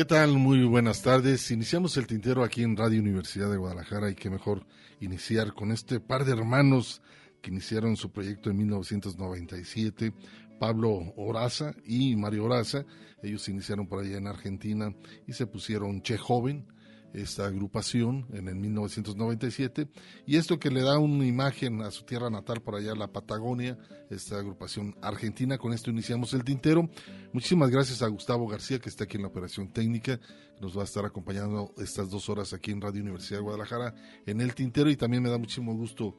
¿Qué tal? Muy buenas tardes. Iniciamos el tintero aquí en Radio Universidad de Guadalajara y qué mejor iniciar con este par de hermanos que iniciaron su proyecto en 1997, Pablo Oraza y Mario Oraza. Ellos iniciaron por allá en Argentina y se pusieron Che Joven esta agrupación en el 1997 y esto que le da una imagen a su tierra natal por allá, la Patagonia, esta agrupación argentina. Con esto iniciamos el tintero. Muchísimas gracias a Gustavo García que está aquí en la operación técnica, nos va a estar acompañando estas dos horas aquí en Radio Universidad de Guadalajara en el tintero y también me da muchísimo gusto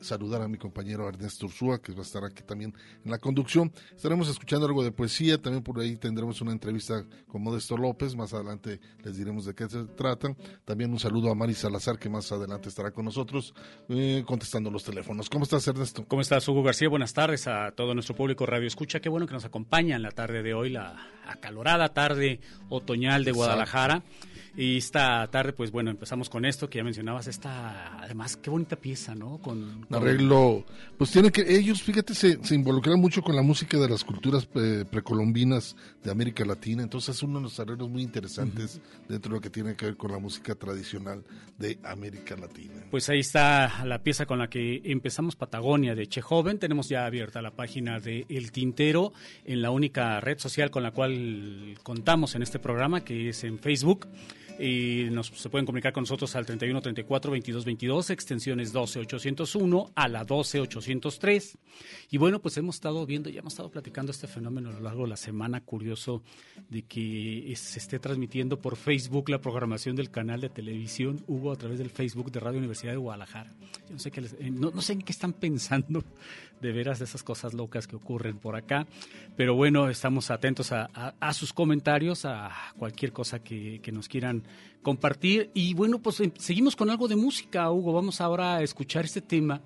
saludar a mi compañero Ernesto Ursúa que va a estar aquí también en la conducción. Estaremos escuchando algo de poesía, también por ahí tendremos una entrevista con Modesto López, más adelante les diremos de qué se trata. También un saludo a Mari Salazar que más adelante estará con nosotros eh, contestando los teléfonos. ¿Cómo estás Ernesto? ¿Cómo estás Hugo García? Buenas tardes a todo nuestro público Radio Escucha. Qué bueno que nos acompaña en la tarde de hoy, la acalorada tarde otoñal de Guadalajara. Guadalajara. Y esta tarde, pues bueno, empezamos con esto que ya mencionabas, esta, además, qué bonita pieza, ¿no? Con, arreglo, pues tiene que, ellos, fíjate, se, se involucran mucho con la música de las culturas eh, precolombinas de América Latina, entonces es uno de los arreglos muy interesantes dentro de lo que tiene que ver con la música tradicional de América Latina. Pues ahí está la pieza con la que empezamos Patagonia de Che Joven, tenemos ya abierta la página de El Tintero en la única red social con la cual contamos en este programa, que es en Facebook y nos, se pueden comunicar con nosotros al 31 34 22 22, extensiones 12 801 a la 12 803. Y bueno, pues hemos estado viendo, ya hemos estado platicando este fenómeno a lo largo de la semana, curioso de que se esté transmitiendo por Facebook la programación del canal de televisión Hugo a través del Facebook de Radio Universidad de Guadalajara. Yo no sé, qué eh, no, no sé en qué están pensando de veras de esas cosas locas que ocurren por acá. Pero bueno, estamos atentos a, sus comentarios, a cualquier cosa que, nos quieran compartir. Y bueno, pues em, seguimos con algo de música, Hugo. Vamos ahora a escuchar este tema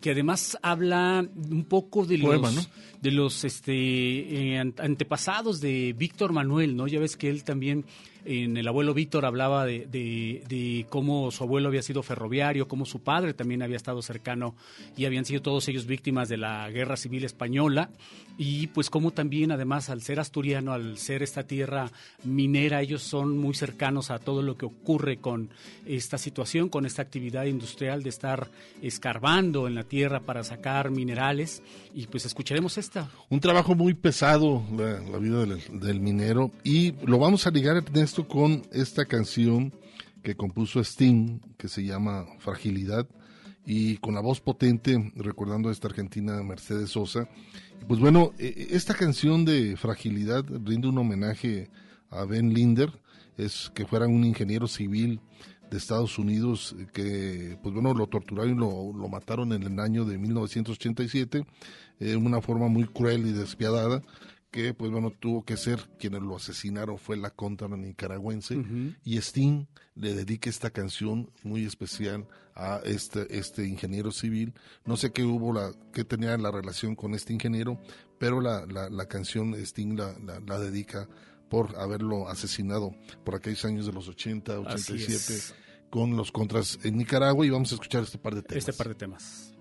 que además habla un poco de los, de los este, eh, antepasados de Víctor Manuel, ¿no? Ya ves que él también en el abuelo Víctor hablaba de, cómo su abuelo había sido ferroviario, cómo su padre también había estado cercano y habían sido todos ellos víctimas de la guerra civil española y pues cómo también además al ser asturiano, al ser esta tierra minera, ellos son muy cercanos a todo lo que ocurre con esta situación, con esta actividad industrial de estar escarbando en la tierra para sacar minerales y pues escucharemos esta. Un trabajo muy pesado la, vida del, minero y lo vamos a ligar con esta canción que compuso Sting que se llama Fragilidad y con la voz potente recordando a esta argentina Mercedes Sosa. Pues bueno, e, e, esta canción de Fragilidad rinde un homenaje a Ben Linder, es que fuera un ingeniero civil de Estados Unidos que, pues bueno, lo torturaron y lo, mataron en el año de 1987 de una forma muy cruel y despiadada que pues bueno tuvo que ser quienes lo asesinaron fue la contra nicaragüense y Sting le dedica esta canción muy especial a este este ingeniero civil. No sé qué hubo la qué tenía la relación con este ingeniero pero la, la, canción Sting la, la, dedica por haberlo asesinado por aquellos años de los 80 87 con los contras en Nicaragua y vamos a escuchar este par de temas. Este par de temas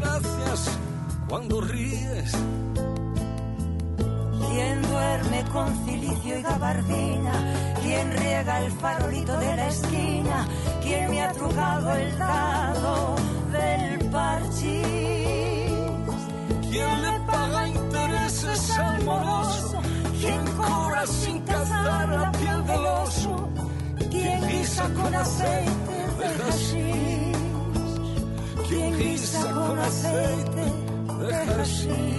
gracias cuando ríes. Estás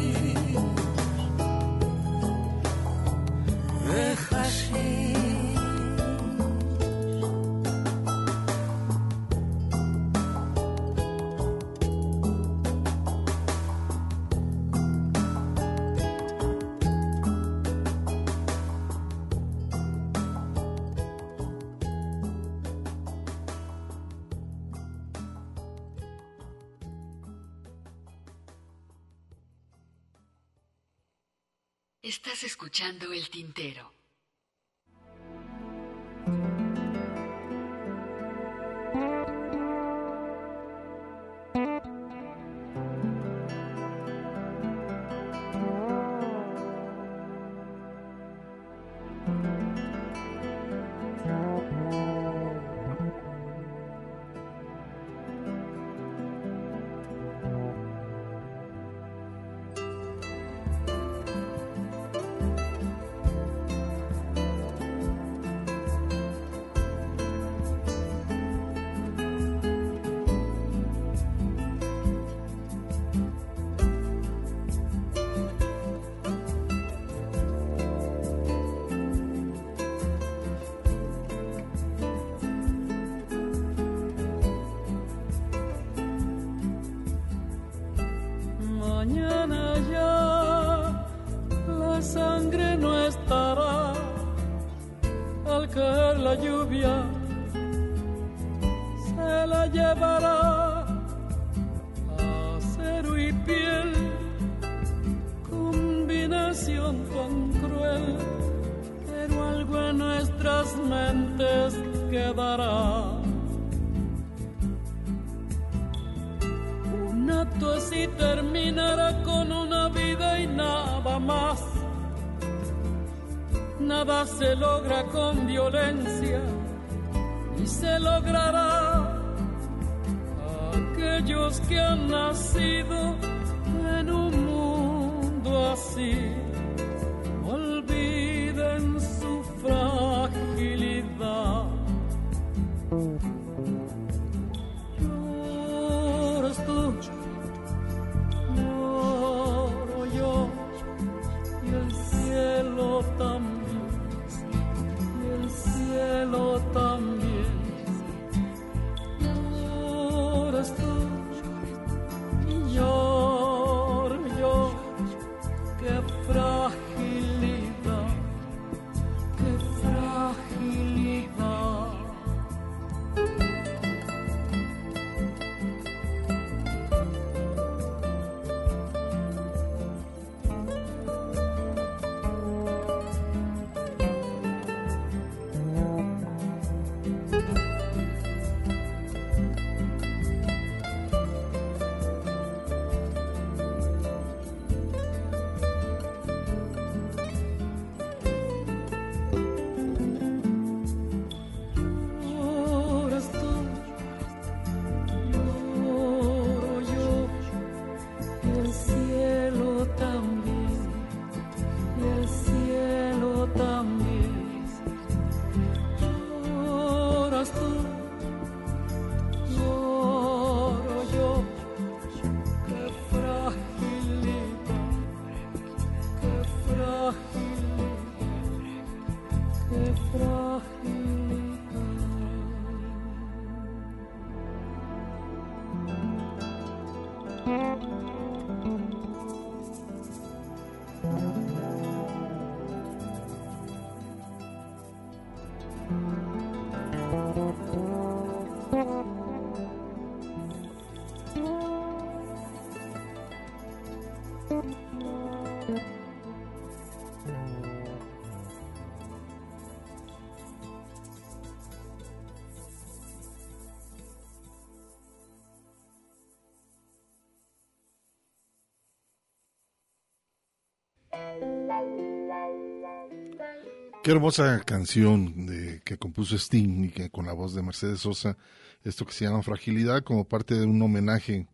Qué hermosa canción de, que compuso Sting y que con la voz de Mercedes Sosa, esto que se llama Fragilidad, como parte de un homenaje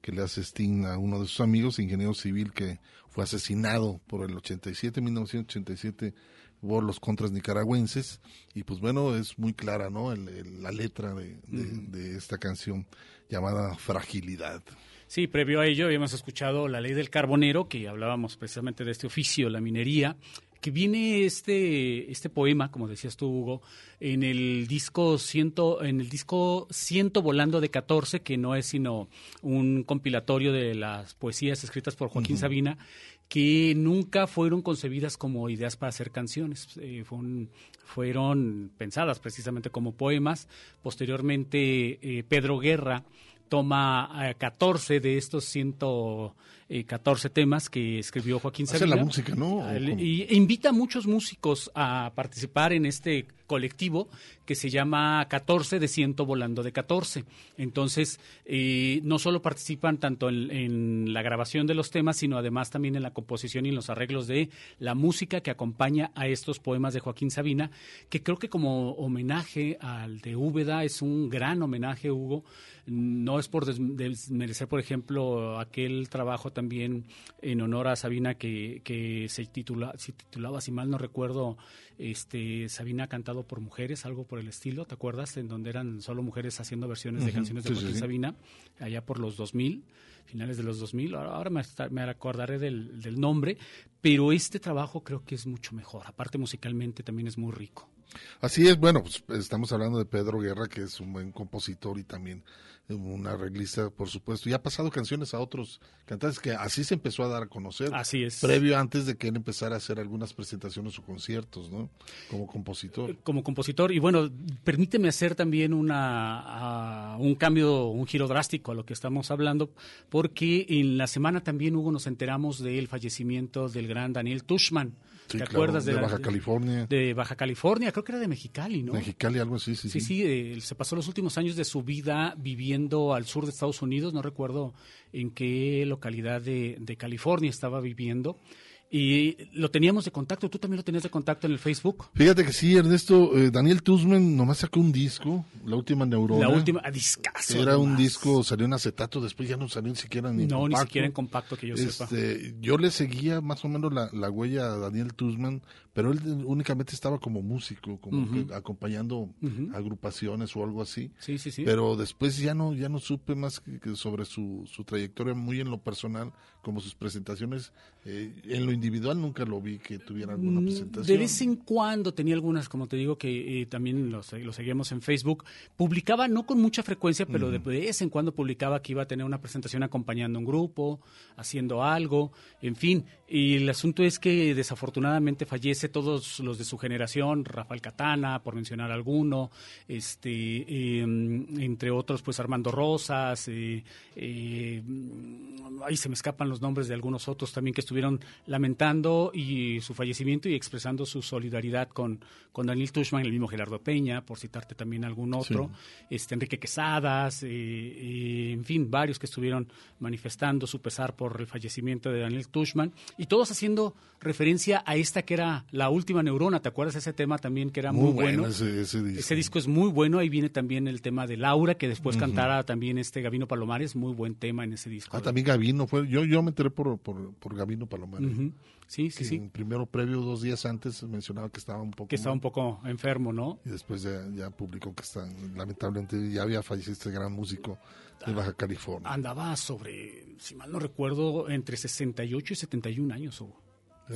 que le hace Sting a uno de sus amigos, ingeniero civil, que fue asesinado por el 87, 1987, por los contras nicaragüenses. Y pues bueno, es muy clara, ¿no? la letra de, de esta canción llamada Fragilidad. Sí, previo a ello habíamos escuchado la ley del carbonero, que hablábamos precisamente de este oficio, la minería, que viene este, este poema, como decías tú, Hugo, en el disco ciento, en el disco Ciento Volando de 14, que no es sino un compilatorio de las poesías escritas por Joaquín Sabina, que nunca fueron concebidas como ideas para hacer canciones. Eh, fueron pensadas precisamente como poemas. Posteriormente, eh, Pedro Guerra toma 14 eh, de estos 114 temas que escribió Joaquín Sabina. la música, ¿no? Y invita a muchos músicos a participar en este colectivo que se llama 14 de ciento volando de 14. Entonces, eh, no solo participan tanto en, la grabación de los temas, sino además también en la composición y en los arreglos de la música que acompaña a estos poemas de Joaquín Sabina, que creo que como homenaje al de Úbeda es un gran homenaje, Hugo. No es por desmerecer, por ejemplo, aquel trabajo también en honor a Sabina que, que se, titula, se titulaba, si mal no recuerdo, este, Sabina cantado por mujeres, algo por el estilo, ¿te acuerdas? En donde eran solo mujeres haciendo versiones de canciones de Joaquín Sabina, allá por los 2000, finales de los 2000, ahora, me, me, acordaré del, del nombre, pero este trabajo creo que es mucho mejor, aparte musicalmente también es muy rico. Así es, bueno, pues estamos hablando de Pedro Guerra, que es un buen compositor y también una arreglista, por supuesto, y ha pasado canciones a otros cantantes que así se empezó a dar a conocer. Así es. Previo antes de que él empezara a hacer algunas presentaciones o conciertos, ¿no? Como compositor. Como compositor, y bueno, permíteme hacer también una, un cambio, un giro drástico a lo que estamos hablando, porque en la semana también, Hugo, nos enteramos del fallecimiento del gran Daniel Tushman ¿Te acuerdas de, Baja California? De Baja California, creo que era de Mexicali, ¿no? Mexicali, algo así, sí. Sí, sí, eh, se pasó los últimos años de su vida viviendo al sur de Estados Unidos, no recuerdo en qué localidad de, de California estaba viviendo y lo teníamos de contacto, tú también lo tenías de contacto en el Facebook. Fíjate que sí, Ernesto, eh, Daniel Tuzman nomás sacó un disco, La Última Neurona. La Última, a discazo. Era un disco, salió en acetato, después ya no salió ni siquiera ni No, ni siquiera en compacto que yo este, sepa. Yo le seguía más o menos la, la huella a Daniel Tuzman, pero él únicamente estaba como músico, como que acompañando agrupaciones o algo así. Sí, sí, sí. Pero después ya no, ya no supe más que, sobre su, su trayectoria muy en lo personal, como sus presentaciones eh, en lo individual nunca lo vi que tuviera alguna mm, presentación. De vez en cuando tenía algunas, como te digo, que eh, también lo, seguíamos en Facebook. Publicaba, no con mucha frecuencia, pero de vez en cuando publicaba que iba a tener una presentación acompañando un grupo, haciendo algo, en fin. Y el asunto es que desafortunadamente fallece todos los de su generación, Rafael Catana, por mencionar alguno, este, em, entre otros, pues Armando Rosas, eh, ahí se me escapan los nombres de algunos otros también que estuvieron lamentando y su fallecimiento y expresando su solidaridad con, con Daniel Tushman, el mismo Gerardo Peña, por citarte también algún otro, este Enrique Quesadas, eh, eh, en fin, varios que estuvieron manifestando su pesar por el fallecimiento de Daniel Tushman y todos haciendo referencia a esta que era la última neurona, ¿te acuerdas ese tema también que era muy, bueno? ese, disco. ese, disco. es muy bueno, ahí viene también el tema de Laura, que después cantara también este Gavino Palomares, muy buen tema en ese disco. Ah, también Gavino fue, yo, yo me enteré por, por, por Gavino Palomares. Sí, sí, sí. Primero, previo, dos días antes, mencionaba que estaba un poco. Que estaba un poco enfermo, ¿no? Y después ya, publicó que está, lamentablemente, ya había fallecido este gran músico de Baja California. Andaba sobre, si mal no recuerdo, entre 68 y 71 años, Hugo.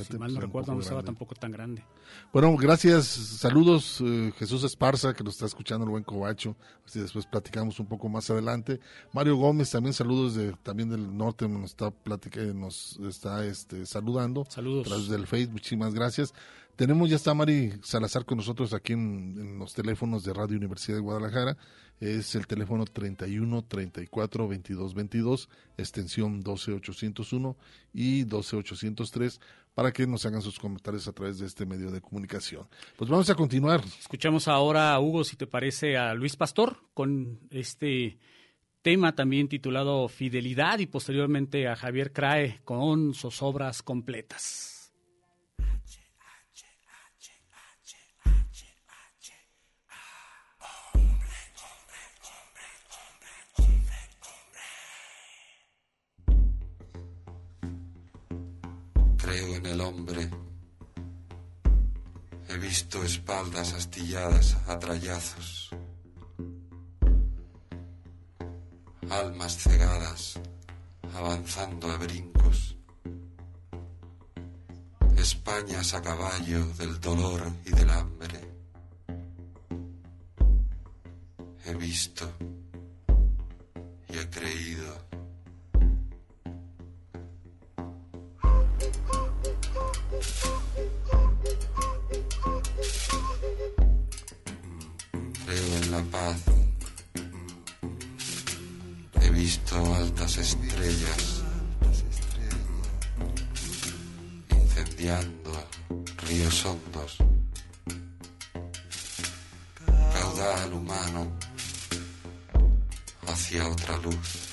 si mal no recuerdo, no estaba tampoco tan grande. Bueno, gracias, saludos eh, Jesús Esparza, que nos está escuchando el buen Covacho, así después platicamos un poco más adelante. Mario Gómez, también saludos de también del norte, nos está platicando, nos está este, saludando. Saludos. A través del Facebook, muchísimas gracias. Tenemos, ya está Mari Salazar con nosotros aquí en, en los teléfonos de Radio Universidad de Guadalajara es el teléfono 31 34 22 22, extensión 12801 y 12803 para que nos hagan sus comentarios a través de este medio de comunicación. Pues vamos a continuar. Escuchamos ahora Hugo, si te parece, a Luis Pastor con este tema también titulado Fidelidad y posteriormente a Javier Crae con sus obras completas. El hombre. He visto espaldas astilladas a trayazos, almas cegadas avanzando a brincos, Españas a caballo del dolor y del hambre. He visto y he creído. He visto altas estrellas incendiando ríos hondos. Caudal humano hacia otra luz.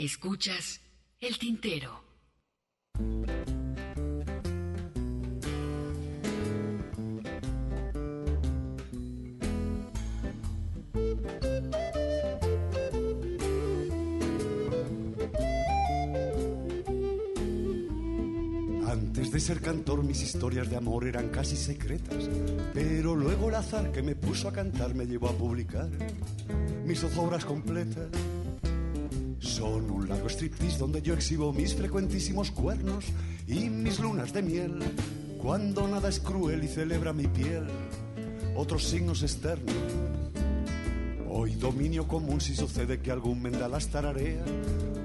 Escuchas el tintero. Antes de ser cantor mis historias de amor eran casi secretas, pero luego el azar que me puso a cantar me llevó a publicar mis obras completas. Son un largo striptease donde yo exhibo mis frecuentísimos cuernos y mis lunas de miel. cuando nada es cruel y celebra mi piel otros signos externos. Hoy dominio común si sucede que algún mendalas tararea,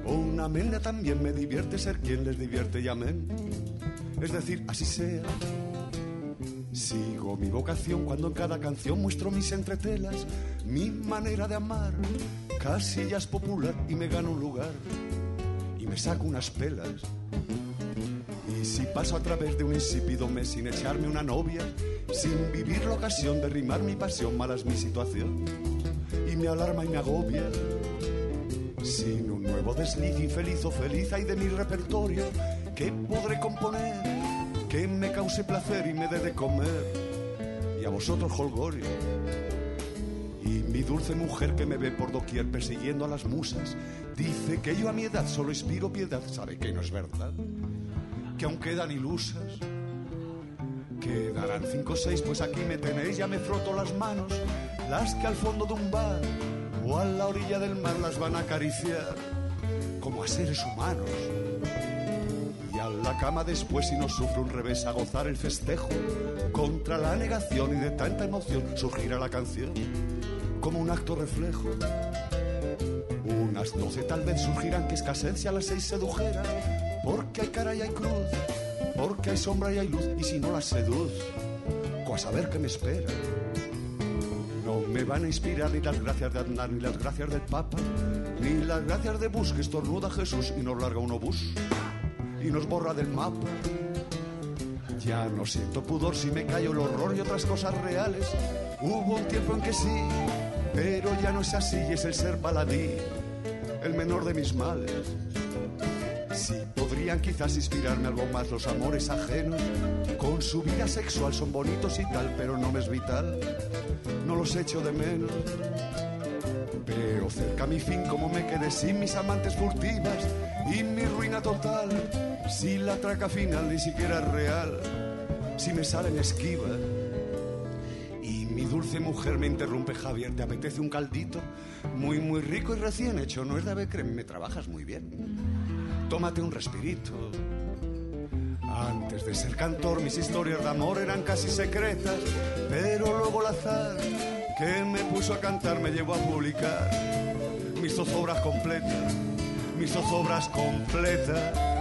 o una menda también me divierte ser quien les divierte y amén. Es decir, así sea. Sigo mi vocación cuando en cada canción muestro mis entretelas, mi manera de amar. Casi ya es popular y me gano un lugar y me saco unas pelas. Y si paso a través de un insípido mes sin echarme una novia, sin vivir la ocasión de rimar mi pasión, mala es mi situación y me alarma y me agobia. Sin un nuevo desliz infeliz o feliz hay de mi repertorio, ¿qué podré componer? Que me cause placer y me dé de comer. Y a vosotros, holgorio. Y mi dulce mujer que me ve por doquier persiguiendo a las musas, dice que yo a mi edad solo inspiro piedad, sabe que no es verdad, que aún quedan ilusas. Quedarán cinco o seis, pues aquí me tenéis, ya me froto las manos, las que al fondo de un bar o a la orilla del mar las van a acariciar, como a seres humanos. Y a la cama después, si no sufre un revés, a gozar el festejo, contra la negación y de tanta emoción surgirá la canción, como un acto reflejo. Unas doce tal vez surgirán que escasez si a las seis sedujera, porque hay cara y hay cruz, porque hay sombra y hay luz, y si no las seduz, a saber qué me espera. No me van a inspirar ni las gracias de Aznar, ni las gracias del Papa, ni las gracias de Bush, que estornuda Jesús y nos larga un obús y nos borra del mapa. Ya no siento pudor si me callo el horror y otras cosas reales. Hubo un tiempo en que sí, pero ya no es así es el ser baladí, el menor de mis males. Sí, podrían quizás inspirarme algo más los amores ajenos. Con su vida sexual son bonitos y tal, pero no me es vital. No los echo de menos. Pero cerca mi fin, como me quedé sin mis amantes furtivas y mi ruina total. Si la traca final ni siquiera real, si me salen esquivas. Mi dulce mujer me interrumpe, Javier, ¿te apetece un caldito? Muy, muy rico y recién hecho, no es de ave creme, me trabajas muy bien tómate un respirito. Antes de ser cantor, mis historias de amor eran casi secretas, pero luego el azar que me puso a cantar me llevó a publicar mis zozobras completas, mis zozobras completas.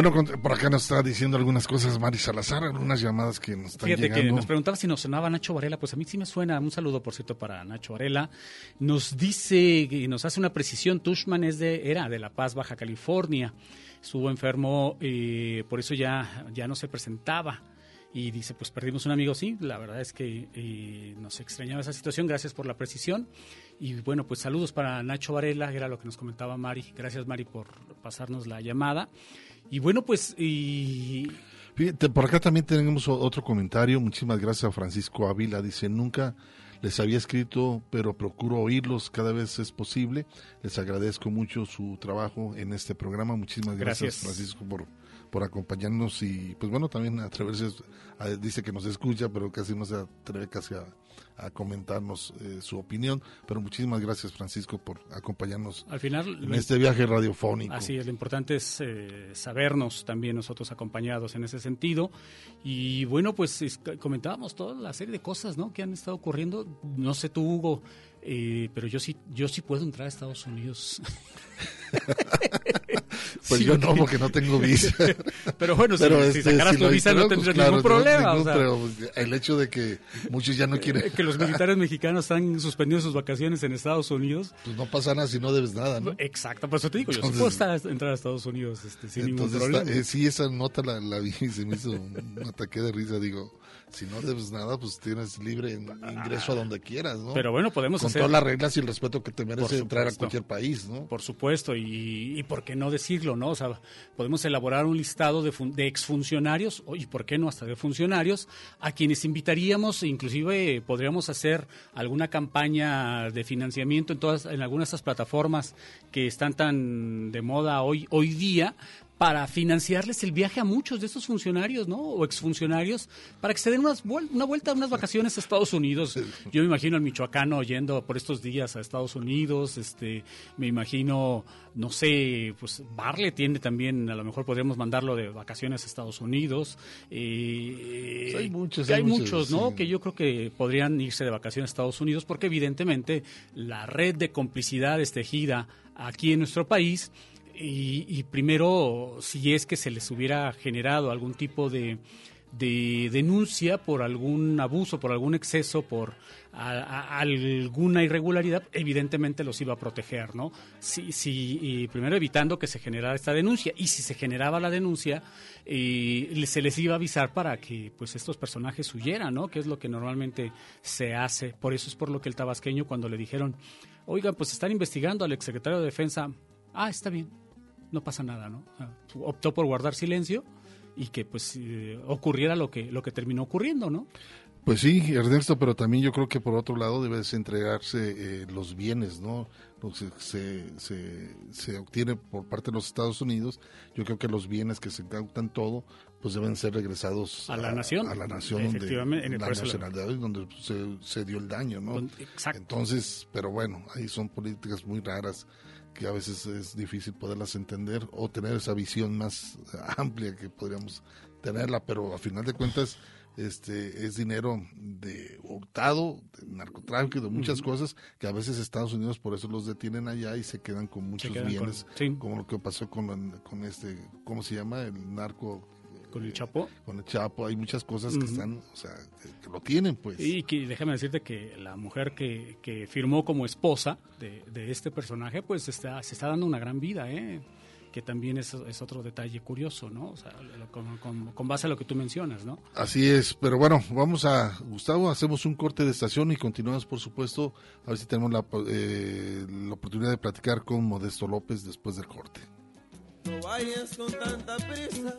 Bueno, por acá nos está diciendo algunas cosas Mari Salazar, algunas llamadas que nos están Fíjate llegando. que nos preguntaba si nos sonaba Nacho Varela, pues a mí sí me suena. Un saludo, por cierto, para Nacho Varela. Nos dice y nos hace una precisión. Tushman es de, era de La Paz, Baja California. Estuvo enfermo, eh, por eso ya, ya no se presentaba. Y dice, pues perdimos un amigo, sí, la verdad es que eh, nos extrañaba esa situación, gracias por la precisión. Y bueno, pues saludos para Nacho Varela, era lo que nos comentaba Mari. Gracias Mari por pasarnos la llamada. Y bueno, pues... Y... Fíjate, por acá también tenemos otro comentario. Muchísimas gracias a Francisco Ávila. Dice, nunca les había escrito, pero procuro oírlos cada vez es posible. Les agradezco mucho su trabajo en este programa. Muchísimas gracias, Gracias. Francisco, por, por acompañarnos. Y pues bueno, también atreverse, a- dice que nos escucha, pero casi no se atreve casi a, a comentarnos eh, su opinión. Pero muchísimas gracias, Francisco, por acompañarnos Al final, en este viaje radiofónico. Así es, lo importante es eh, sabernos también nosotros acompañados en ese sentido. Y bueno, pues es- comentábamos toda la serie de cosas ¿no? que han estado ocurriendo. No sé tú, Hugo, eh, pero yo sí, yo sí puedo entrar a Estados Unidos. Pues Sí, yo no, porque no tengo visa. Pero bueno, si- Pero, si, este, sacaras si tu visa no instalo, pues, tendrías claro, ningún problema. ningún, o sea, pero el hecho de que muchos ya no quieren, que los militares mexicanos están suspendiendo sus vacaciones en Estados Unidos. pues no pasa nada si no debes nada, ¿no? Exacto, por eso te digo, yo sí Entonces- puedo estar- entrar a Estados Unidos este, sin ningún Entonces, problema. está- eh, sí, esa nota la, la vi y se me hizo un ataque de risa. Digo, si no debes nada, pues tienes libre ingreso a donde quieras, ¿no? Pero bueno, podemos Con hacer... todas las reglas y el respeto que te merece entrar a cualquier país, ¿no? Por supuesto, y, y por qué no decirlo, ¿no? O sea, podemos elaborar un listado de, fun- de exfuncionarios, y por qué no hasta de funcionarios, a quienes invitaríamos, inclusive eh, podríamos hacer alguna campaña de financiamiento en todas, en algunas de estas plataformas que están tan de moda hoy, hoy día, para financiarles el viaje a muchos de estos funcionarios, ¿no? O exfuncionarios, para que se den unas vuel- una vuelta, unas vacaciones a Estados Unidos. Yo me imagino al michoacano yendo por estos días a Estados Unidos, este, me imagino, no sé, pues Barle tiene también, a lo mejor podríamos mandarlo de vacaciones a Estados Unidos. eh, Hay muchos, hay hay muchos, muchos, ¿no? sí. Que yo creo que podrían irse de vacaciones a Estados Unidos, porque evidentemente la red de complicidades tejida aquí en nuestro país y, y primero, si es que se les hubiera generado algún tipo de, de denuncia por algún abuso, por algún exceso, por alguna irregularidad, evidentemente los iba a proteger, ¿no? Sí, y primero evitando que se generara esta denuncia. Y si se generaba la denuncia, eh, se les iba a avisar para que pues estos personajes huyeran, ¿no? Que es lo que normalmente se hace. Por eso es por lo que el tabasqueño cuando le dijeron, oigan, pues están investigando al exsecretario de Defensa, ah, está bien, no pasa nada, ¿no? O sea, optó por guardar silencio y que pues eh, ocurriera lo que lo que terminó ocurriendo, ¿no? Pues sí, Ernesto, pero también yo creo que por otro lado debes entregarse eh, los bienes, ¿no? Lo que se, se, se obtiene por parte de los Estados Unidos. Yo creo que los bienes que se incautan todo, pues deben ser regresados A la nación. A la nación donde Efectivamente, en el la lo- nacionalidad donde se, se dio el daño, ¿no? Exacto. Entonces, pero bueno, ahí son políticas muy raras que a veces es difícil poderlas entender o tener esa visión más amplia que podríamos tenerla, pero a final de cuentas este es dinero de hurtado, de narcotráfico de muchas cosas que a veces Estados Unidos por eso los detienen allá y se quedan con muchos quedan con- bienes, sí. como lo que pasó con, con este, ¿cómo se llama? El narco Con el Chapo. con el Chapo, hay muchas cosas que están, o sea, que, que lo tienen pues. Y que déjame decirte que la mujer que, que firmó como esposa de, de este personaje, pues está, se está dando una gran vida, ¿eh? que también es, es otro detalle curioso, ¿no? O sea, lo- con, con- con base a lo que tú mencionas, ¿no? Así es, pero bueno, vamos a, Gustavo, hacemos un corte de estación y continuamos, por supuesto, a ver si tenemos la, eh, la oportunidad de platicar con Modesto López después del corte. No vayas con tanta prisa.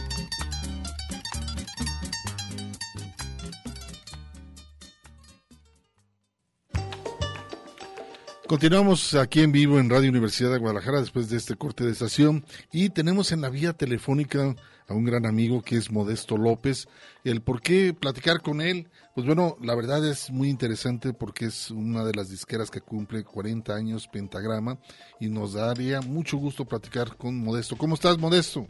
Continuamos aquí en vivo en Radio Universidad de Guadalajara después de este corte de estación y tenemos en la vía telefónica a un gran amigo que es Modesto López. El por qué platicar con él, pues bueno, la verdad es muy interesante porque es una de las disqueras que cumple 40 años Pentagrama y nos daría mucho gusto platicar con Modesto. ¿Cómo estás, Modesto?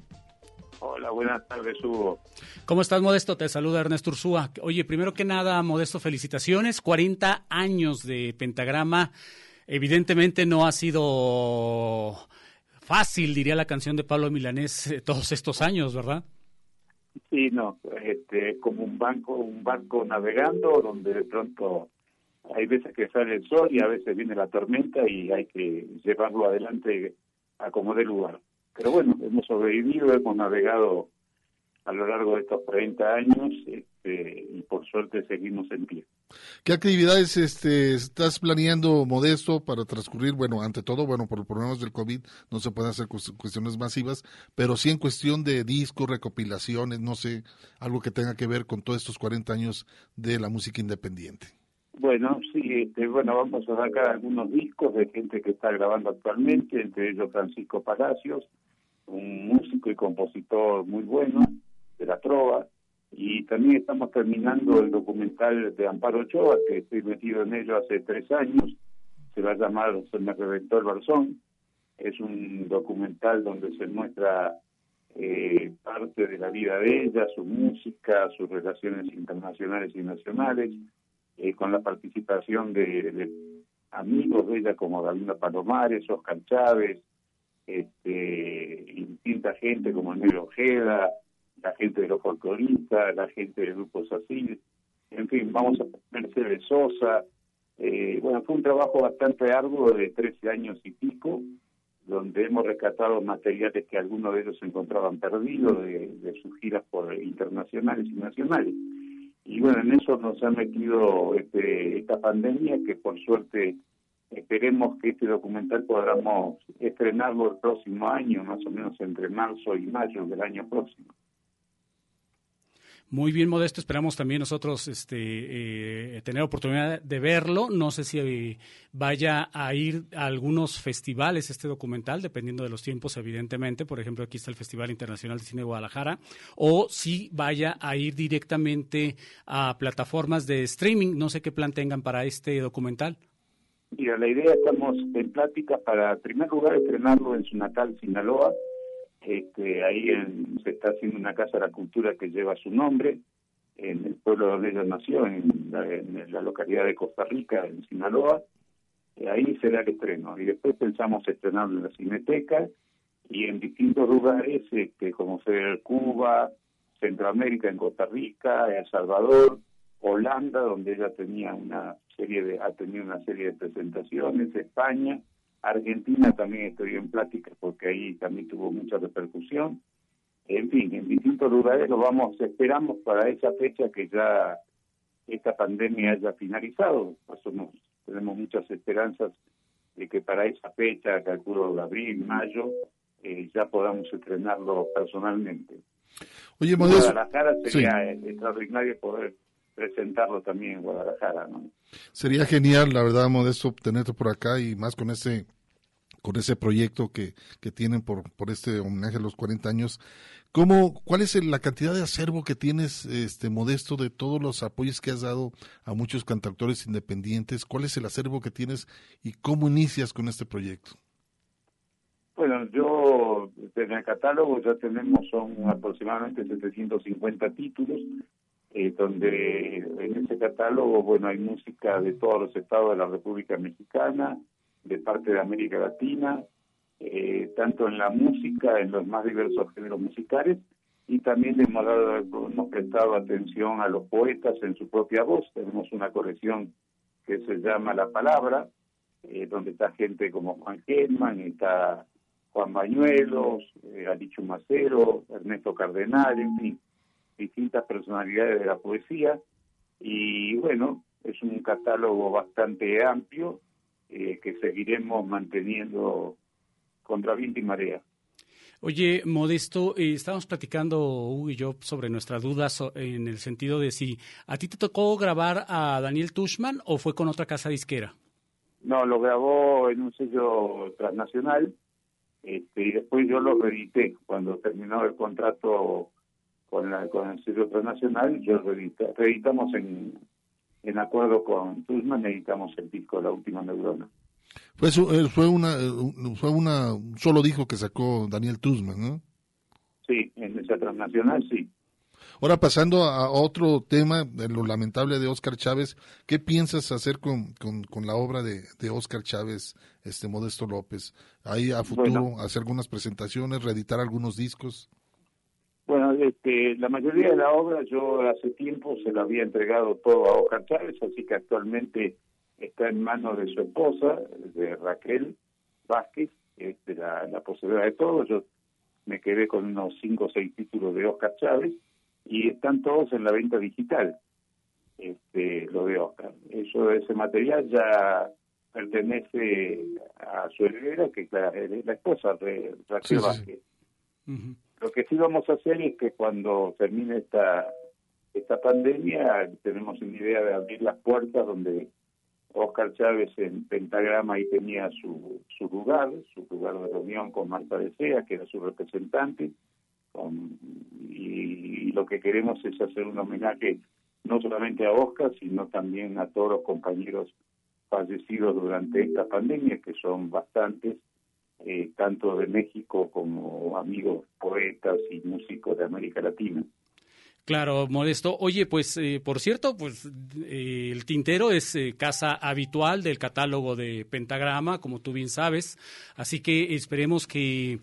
Hola, buenas tardes, Hugo. ¿Cómo estás, Modesto? Te saluda Ernesto Ursúa. Oye, primero que nada, Modesto, felicitaciones. 40 años de Pentagrama. Evidentemente no ha sido fácil, diría la canción de Pablo Milanés, eh, todos estos años, ¿verdad? Sí, no, este, es como un banco, un barco navegando donde de pronto hay veces que sale el sol y a veces viene la tormenta y hay que llevarlo adelante a como dé lugar. Pero bueno, hemos sobrevivido, hemos navegado a lo largo de estos 40 años este, y por suerte seguimos en pie. ¿Qué actividades este, estás planeando, Modesto, para transcurrir? Bueno, ante todo, bueno, por los problemas del COVID no se pueden hacer cues- cuestiones masivas, pero sí en cuestión de discos, recopilaciones, no sé, algo que tenga que ver con todos estos 40 años de la música independiente. Bueno, sí, este, bueno, vamos a sacar algunos discos de gente que está grabando actualmente, entre ellos Francisco Palacios, un músico y compositor muy bueno de la trova, y también estamos terminando el documental de Amparo Ochoa, que estoy metido en ello hace tres años, se va a llamar Se me el barzón, es un documental donde se muestra eh, parte de la vida de ella, su música, sus relaciones internacionales y nacionales, eh, con la participación de, amigos de ella como Gabino Palomares, Oscar Chávez, este, distinta gente como Negro Ojeda, la gente de los folcloristas, la gente del grupo Sacil, en fin, vamos a Mercedes Sosa. Eh, bueno, fue un trabajo bastante arduo de 13 años y pico, donde hemos rescatado materiales que algunos de ellos se encontraban perdidos de, de sus giras por internacionales y nacionales. Y bueno, en eso nos ha metido este, esta pandemia que por suerte esperemos que este documental podamos estrenarlo el próximo año, más o menos entre marzo y mayo del año próximo. Muy bien, Modesto. Esperamos también nosotros este, eh, tener oportunidad de verlo. No sé si vaya a ir a algunos festivales este documental, dependiendo de los tiempos, evidentemente. Por ejemplo, aquí está el Festival Internacional de Cine de Guadalajara. O si vaya a ir directamente a plataformas de streaming. No sé qué plan tengan para este documental. Mira, la idea estamos en plática para, en primer lugar, estrenarlo en su natal Sinaloa este, ahí se está haciendo una casa de la cultura que lleva su nombre, en el pueblo donde ella nació, en la, localidad de Costa Rica, en Sinaloa. Y ahí será el estreno. Y después pensamos estrenarlo en la Cineteca y en distintos lugares, este, como ser Cuba, Centroamérica, en Costa Rica, El Salvador, Holanda, donde ella tenía una serie de, ha tenido una serie de presentaciones, España, Argentina también estoy en plática porque ahí también tuvo mucha repercusión. En fin, en distintos lugares lo vamos, esperamos para esa fecha que ya esta pandemia haya finalizado. Somos, tenemos muchas esperanzas de que para esa fecha, calculo de abril, mayo, eh, ya podamos estrenarlo personalmente. Oye, Modesto. Guadalajara sería extraordinario poder presentarlo también en Guadalajara, ¿no? Sería genial, la verdad, Modesto, tenerte por acá y más con ese con ese proyecto que, que tienen por, por este homenaje a los 40 años. ¿Cómo, ¿Cuál es la cantidad de acervo que tienes, este Modesto, de todos los apoyos que has dado a muchos cantautores independientes? ¿Cuál es el acervo que tienes y cómo inicias con este proyecto? Bueno, yo en el catálogo ya tenemos son aproximadamente 750 títulos eh, donde en ese catálogo, bueno, hay música de todos los estados de la República Mexicana, de parte de América Latina, eh, tanto en la música, en los más diversos géneros musicales, y también hemos, hemos prestado atención a los poetas en su propia voz. Tenemos una colección que se llama La Palabra, eh, donde está gente como Juan Gelman, está Juan Bañuelos, eh, Alichu Macero, Ernesto Cardenal, en fin distintas personalidades de la poesía y bueno, es un catálogo bastante amplio eh, que seguiremos manteniendo contra viento y marea. Oye, Modesto, eh, estábamos platicando Hugo y yo sobre nuestras dudas en el sentido de si a ti te tocó grabar a Daniel Tushman o fue con otra casa disquera. No, lo grabó en un sello transnacional este, y después yo lo reedité cuando terminó el contrato con, la, con el sello transnacional, yo reeditamos en, en acuerdo con Tushman, editamos el disco La Última Neurona. Fue, eh, fue una eh, fue una solo disco que sacó Daniel Tushman, ¿no? Sí, en esa transnacional sí. Ahora pasando a otro tema, de lo lamentable de Oscar Chávez, ¿qué piensas hacer con, con, la obra de, de Oscar Chávez, este Modesto López? ¿Ahí a futuro hacer algunas presentaciones, reeditar algunos discos? Bueno, este, la mayoría de la obra yo hace tiempo se la había entregado todo a Oscar Chávez, así que actualmente está en manos de su esposa, de Raquel Vázquez, que es la, la poseedora de todo. Yo me quedé con unos cinco o seis títulos de Oscar Chávez y están todos en la venta digital, este, lo de Oscar. Eso, ese material ya pertenece a su heredera, que es la, esposa de Raquel Vázquez. Lo que sí vamos a hacer es que cuando termine esta esta pandemia tenemos una idea de abrir las puertas donde Oscar Chávez en Pentagrama ahí tenía su, su lugar, su lugar de reunión con Marta Desea, que era su representante, y, lo que queremos es hacer un homenaje no solamente a Oscar, sino también a todos los compañeros fallecidos durante esta pandemia, que son bastantes, eh, tanto de México como amigos poetas y músicos de América Latina. Claro, Modesto. Oye, pues, eh, por cierto, pues eh, el tintero es casa habitual del catálogo de Pentagrama, como tú bien sabes. Así que esperemos que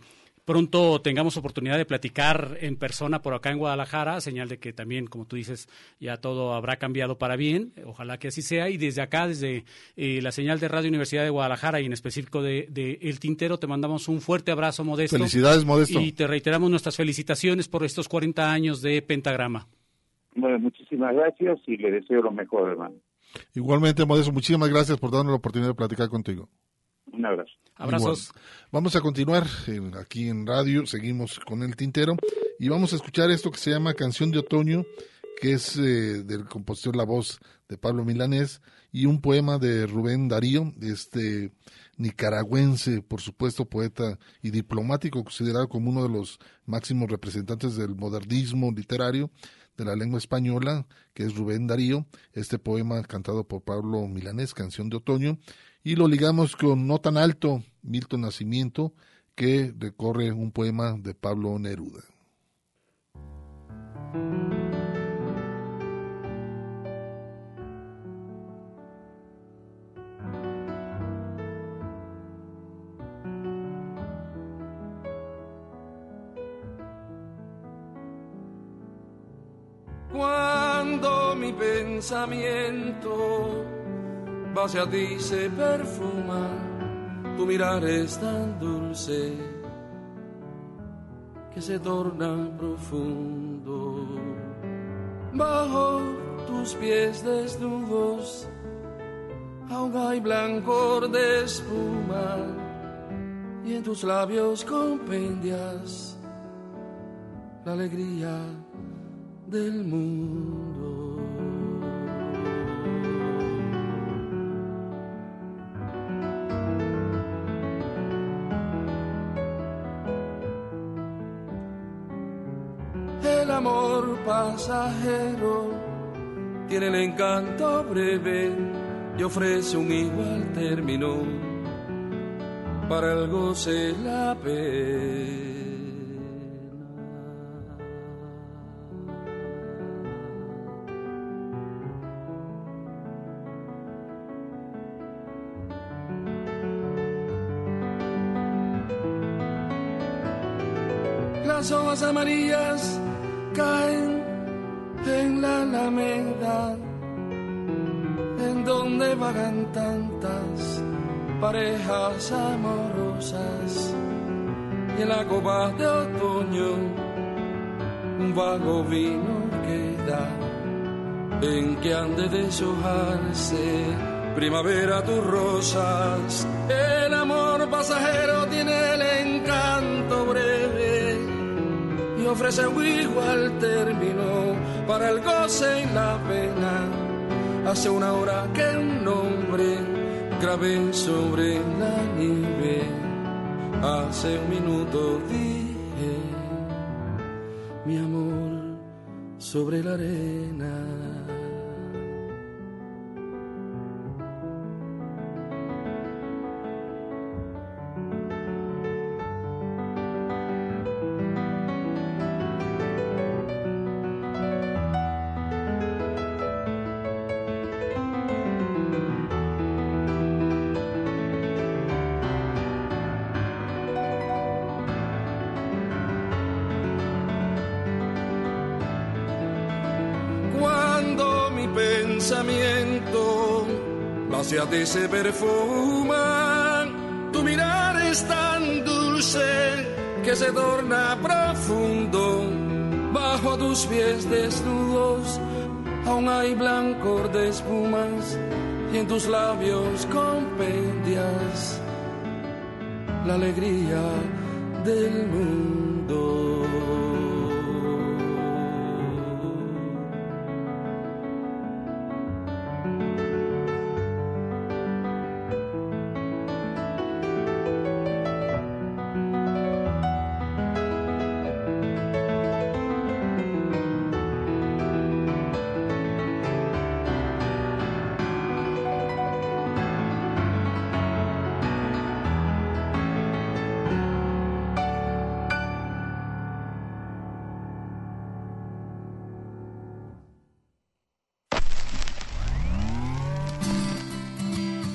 pronto tengamos oportunidad de platicar en persona por acá en Guadalajara, señal de que también, como tú dices, ya todo habrá cambiado para bien, ojalá que así sea, y desde acá, desde eh, la señal de Radio Universidad de Guadalajara y en específico de, de, El Tintero, te mandamos un fuerte abrazo, Modesto. Felicidades, Modesto. Y te reiteramos nuestras felicitaciones por estos 40 años de Pentagrama. Bueno, muchísimas gracias y le deseo lo mejor, hermano. Igualmente, Modesto, muchísimas gracias por darnos la oportunidad de platicar contigo. Un abrazo. Abrazos. Vamos a continuar eh, aquí en radio, seguimos con el tintero y vamos a escuchar esto que se llama Canción de Otoño, que es eh, del compositor La Voz de Pablo Milanés y un poema de Rubén Darío, este nicaragüense, por supuesto, poeta y diplomático, considerado como uno de los máximos representantes del modernismo literario de la lengua española, que es Rubén Darío, este poema cantado por Pablo Milanés, Canción de Otoño, y lo ligamos con No tan alto, Milton Nacimiento, que recorre un poema de Pablo Neruda. Cuando mi pensamiento hacia ti se perfuma, tu mirar es tan dulce que se torna profundo. Bajo tus pies desnudos aún hay blancor de espuma y en tus labios compendias la alegría del mundo. Pasajero tiene el encanto breve y ofrece un igual término para el goce la pena. las hojas amarillas caen en la alameda, en donde vagan tantas parejas amorosas. Y en la copa de otoño, un vago vino queda, en que han de deshojarse primavera tus rosas. El amor pasajero tiene el ofrece un igual término para el goce y la pena. Hace una hora que un nombre grabé sobre la nieve. Hace un minuto dije mi amor sobre la arena. Se perfuma. Tu mirar es tan dulce que se torna profundo. Bajo tus pies desnudos aún hay blancor de espumas y en tus labios compendias la alegría del mundo.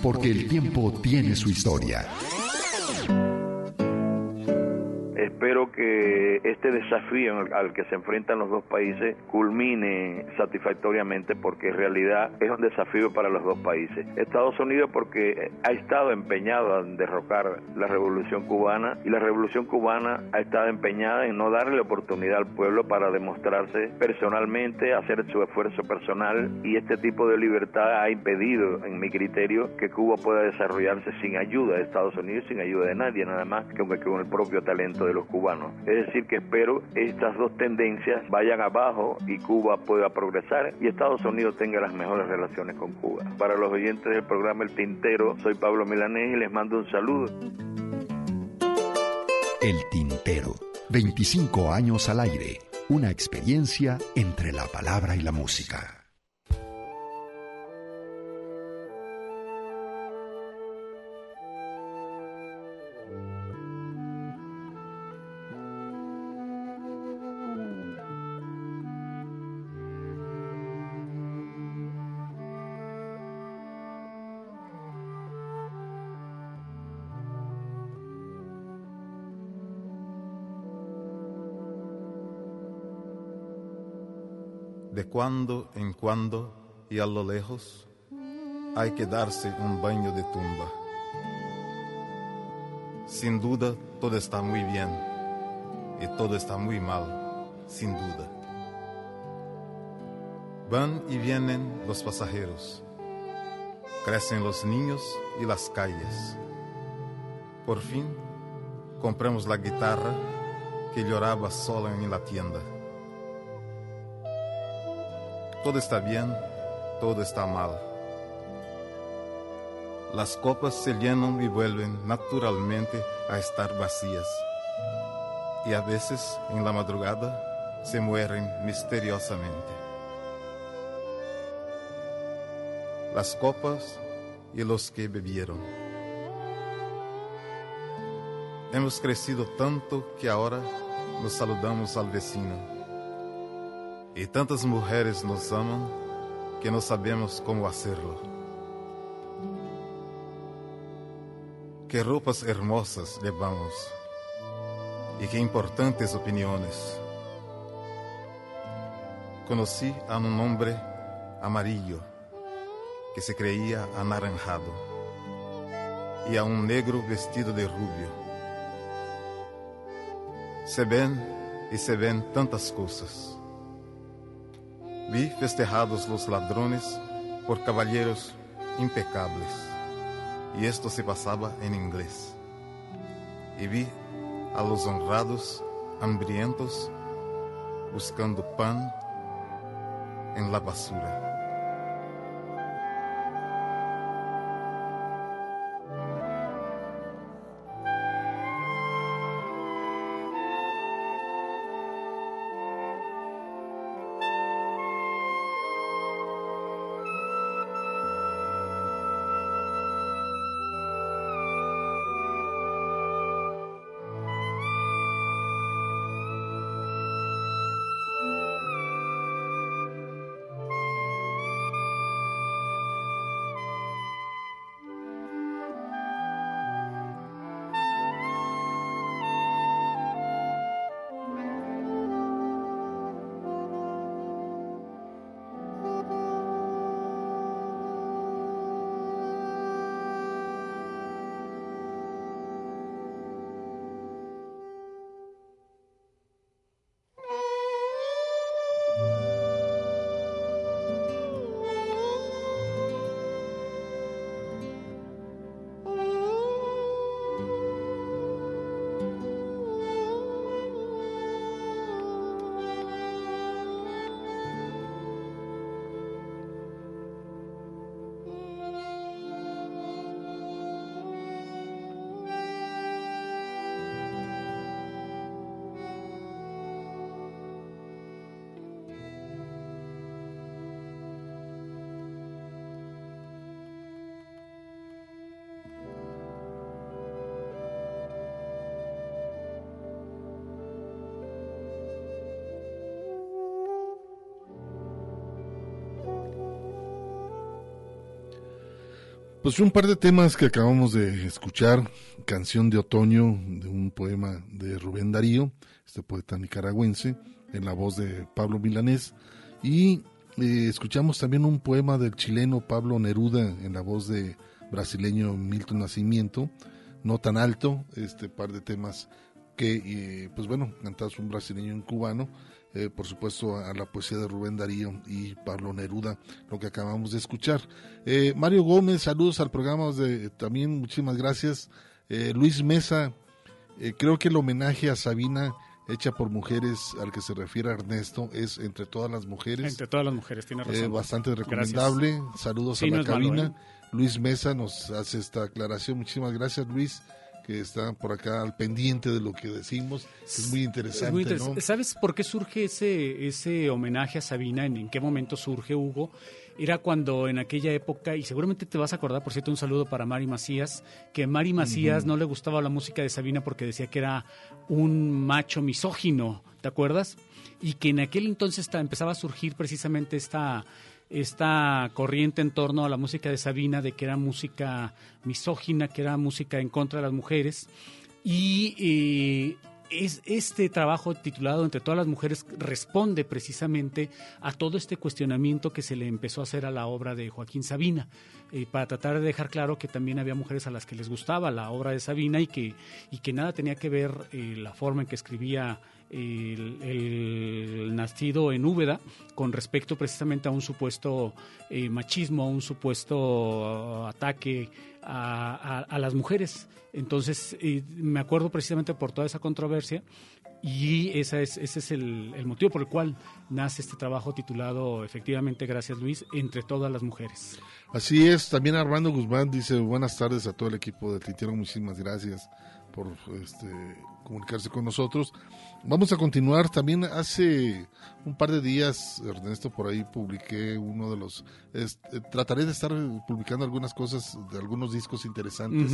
Porque el tiempo tiene su historia. Desafío al que se enfrentan los dos países culmine satisfactoriamente porque en realidad es un desafío para los dos países. Estados Unidos porque ha estado empeñado en derrocar la revolución cubana y la revolución cubana ha estado empeñada en no darle oportunidad al pueblo para demostrarse personalmente, hacer su esfuerzo personal y este tipo de libertad ha impedido, en mi criterio, que Cuba pueda desarrollarse sin ayuda de Estados Unidos, sin ayuda de nadie, nada más que con el propio talento de los cubanos. Es decir, que espero estas dos tendencias vayan abajo y Cuba pueda progresar y Estados Unidos tenga las mejores relaciones con Cuba. Para los oyentes del programa El Tintero, soy Pablo Milanés y les mando un saludo. El Tintero, 25 años al aire, una experiencia entre la palabra y la música. Cuando en cuando y a lo lejos hay que darse un baño de tumba. Sin duda todo está muy bien y todo está muy mal, sin duda. Van y vienen los pasajeros, crecen los niños y las calles. Por fin compramos la guitarra que lloraba sola en la tienda. Todo está bien, todo está mal. Las copas se llenan y vuelven naturalmente a estar vacías. Y a veces en la madrugada se mueren misteriosamente. Las copas y los que bebieron. Hemos crecido tanto que ahora nos saludamos al vecino y tantas mujeres nos aman que no sabemos cómo hacerlo. Qué ropas hermosas llevamos y qué importantes opiniones. Conocí a un hombre amarillo que se creía anaranjado y a un negro vestido de rubio. Se ven y se ven tantas cosas. Vi festejados los ladrones por caballeros impecables, y esto se pasaba en inglés. Y vi a los honrados hambrientos buscando pan en la basura. Pues un par de temas que acabamos de escuchar, Canción de Otoño, de un poema de Rubén Darío, este poeta nicaragüense, en la voz de Pablo Milanés, y eh, escuchamos también un poema del chileno Pablo Neruda, en la voz de brasileño Milton Nacimiento, no tan alto, este par de temas que, eh, pues bueno, cantados un brasileño y un cubano, eh, por supuesto a la poesía de Rubén Darío y Pablo Neruda, lo que acabamos de escuchar. Eh, Mario Gómez, saludos al programa, de, también muchísimas gracias. Luis Mesa, creo que el homenaje a Sabina hecha por mujeres al que se refiere Ernesto es entre todas las mujeres. Entre todas las mujeres, tiene razón. bastante recomendable. Saludos a la cabina. Luis Mesa nos hace esta aclaración. Muchísimas gracias, Luis que está por acá al pendiente de lo que decimos. Es muy interesante. ¿Sabes por qué surge ese, ese homenaje a Sabina? ¿En, qué momento surge, Hugo? Era cuando en aquella época, y seguramente te vas a acordar, por cierto, un saludo para Mari Macías, que Mari Macías no le gustaba la música de Sabina porque decía que era un macho misógino, ¿te acuerdas? Y que en aquel entonces empezaba a surgir precisamente esta esta corriente en torno a la música de Sabina, de que era música misógina, que era música en contra de las mujeres. Y eh, es, este trabajo titulado Entre todas las mujeres responde precisamente a todo este cuestionamiento que se le empezó a hacer a la obra de Joaquín Sabina, eh, para tratar de dejar claro que también había mujeres a las que les gustaba la obra de Sabina y que, y que nada tenía que ver eh, la forma en que escribía el, nacido en Úbeda con respecto precisamente a un supuesto eh, machismo, a un supuesto ataque a, las mujeres. Entonces, me acuerdo precisamente por toda esa controversia y esa es, ese es el, el, motivo por el cual nace este trabajo titulado, efectivamente, gracias Luis, entre todas las mujeres. Así es, también Armando Guzmán dice buenas tardes a todo el equipo de Tintero, muchísimas gracias por este, comunicarse con nosotros. Vamos a continuar. También hace un par de días, Ernesto, por ahí publiqué uno de los... Eh, trataré de estar publicando algunas cosas de algunos discos interesantes.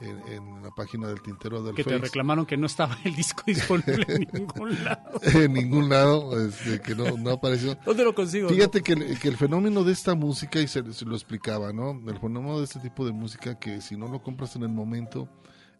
En, la página del tintero del Que te reclamaron que no estaba el disco disponible en ningún lado. en ningún lado, este, que no, no, apareció. ¿Dónde lo consigo? Fíjate que, el, que, el, fenómeno de esta música, y se, se, lo explicaba, ¿no? El fenómeno de este tipo de música que si no lo compras en el momento,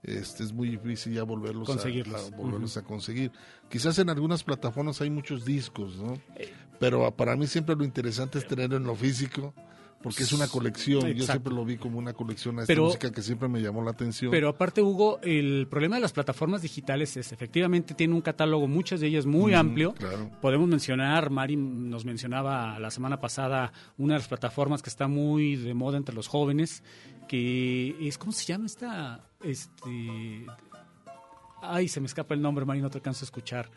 este es muy difícil ya volverlos, a, volverlos a conseguir. Quizás en algunas plataformas hay muchos discos, ¿no? Eh. Pero para mí siempre lo interesante es tenerlo en lo físico porque es una colección. Yo siempre lo vi como una colección a esta música que siempre me llamó la atención. Pero aparte, Hugo, el problema de las plataformas digitales es efectivamente tiene un catálogo, muchas de ellas muy amplio. Podemos mencionar, Mari nos mencionaba la semana pasada una de las plataformas que está muy de moda entre los jóvenes, que es, ¿cómo se llama esta? Este, ay, se me escapa el nombre, Mari, no te alcanzo a escuchar.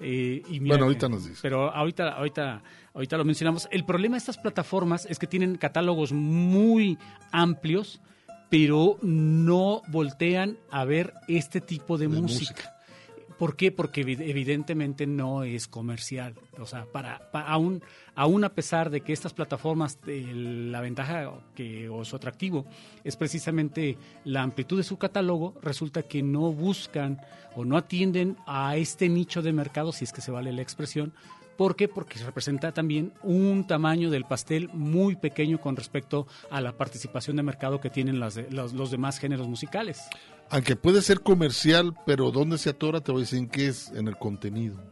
Eh, y bueno, ahorita nos dice. Pero ahorita, ahorita, ahorita lo mencionamos. El problema de estas plataformas es que tienen catálogos muy amplios, pero no voltean a ver este tipo de, música. ¿Por qué? Porque evidentemente no es comercial. O sea, para, aún, aún a pesar de que estas plataformas, la ventaja que, o su atractivo es precisamente la amplitud de su catálogo, resulta que no buscan o no atienden a este nicho de mercado, si es que se vale la expresión, ¿Por qué? Porque representa también un tamaño del pastel muy pequeño con respecto a la participación de mercado que tienen los, los, demás géneros musicales. Aunque puede ser comercial, pero ¿dónde se atora? Te voy a decir en qué es, en el contenido.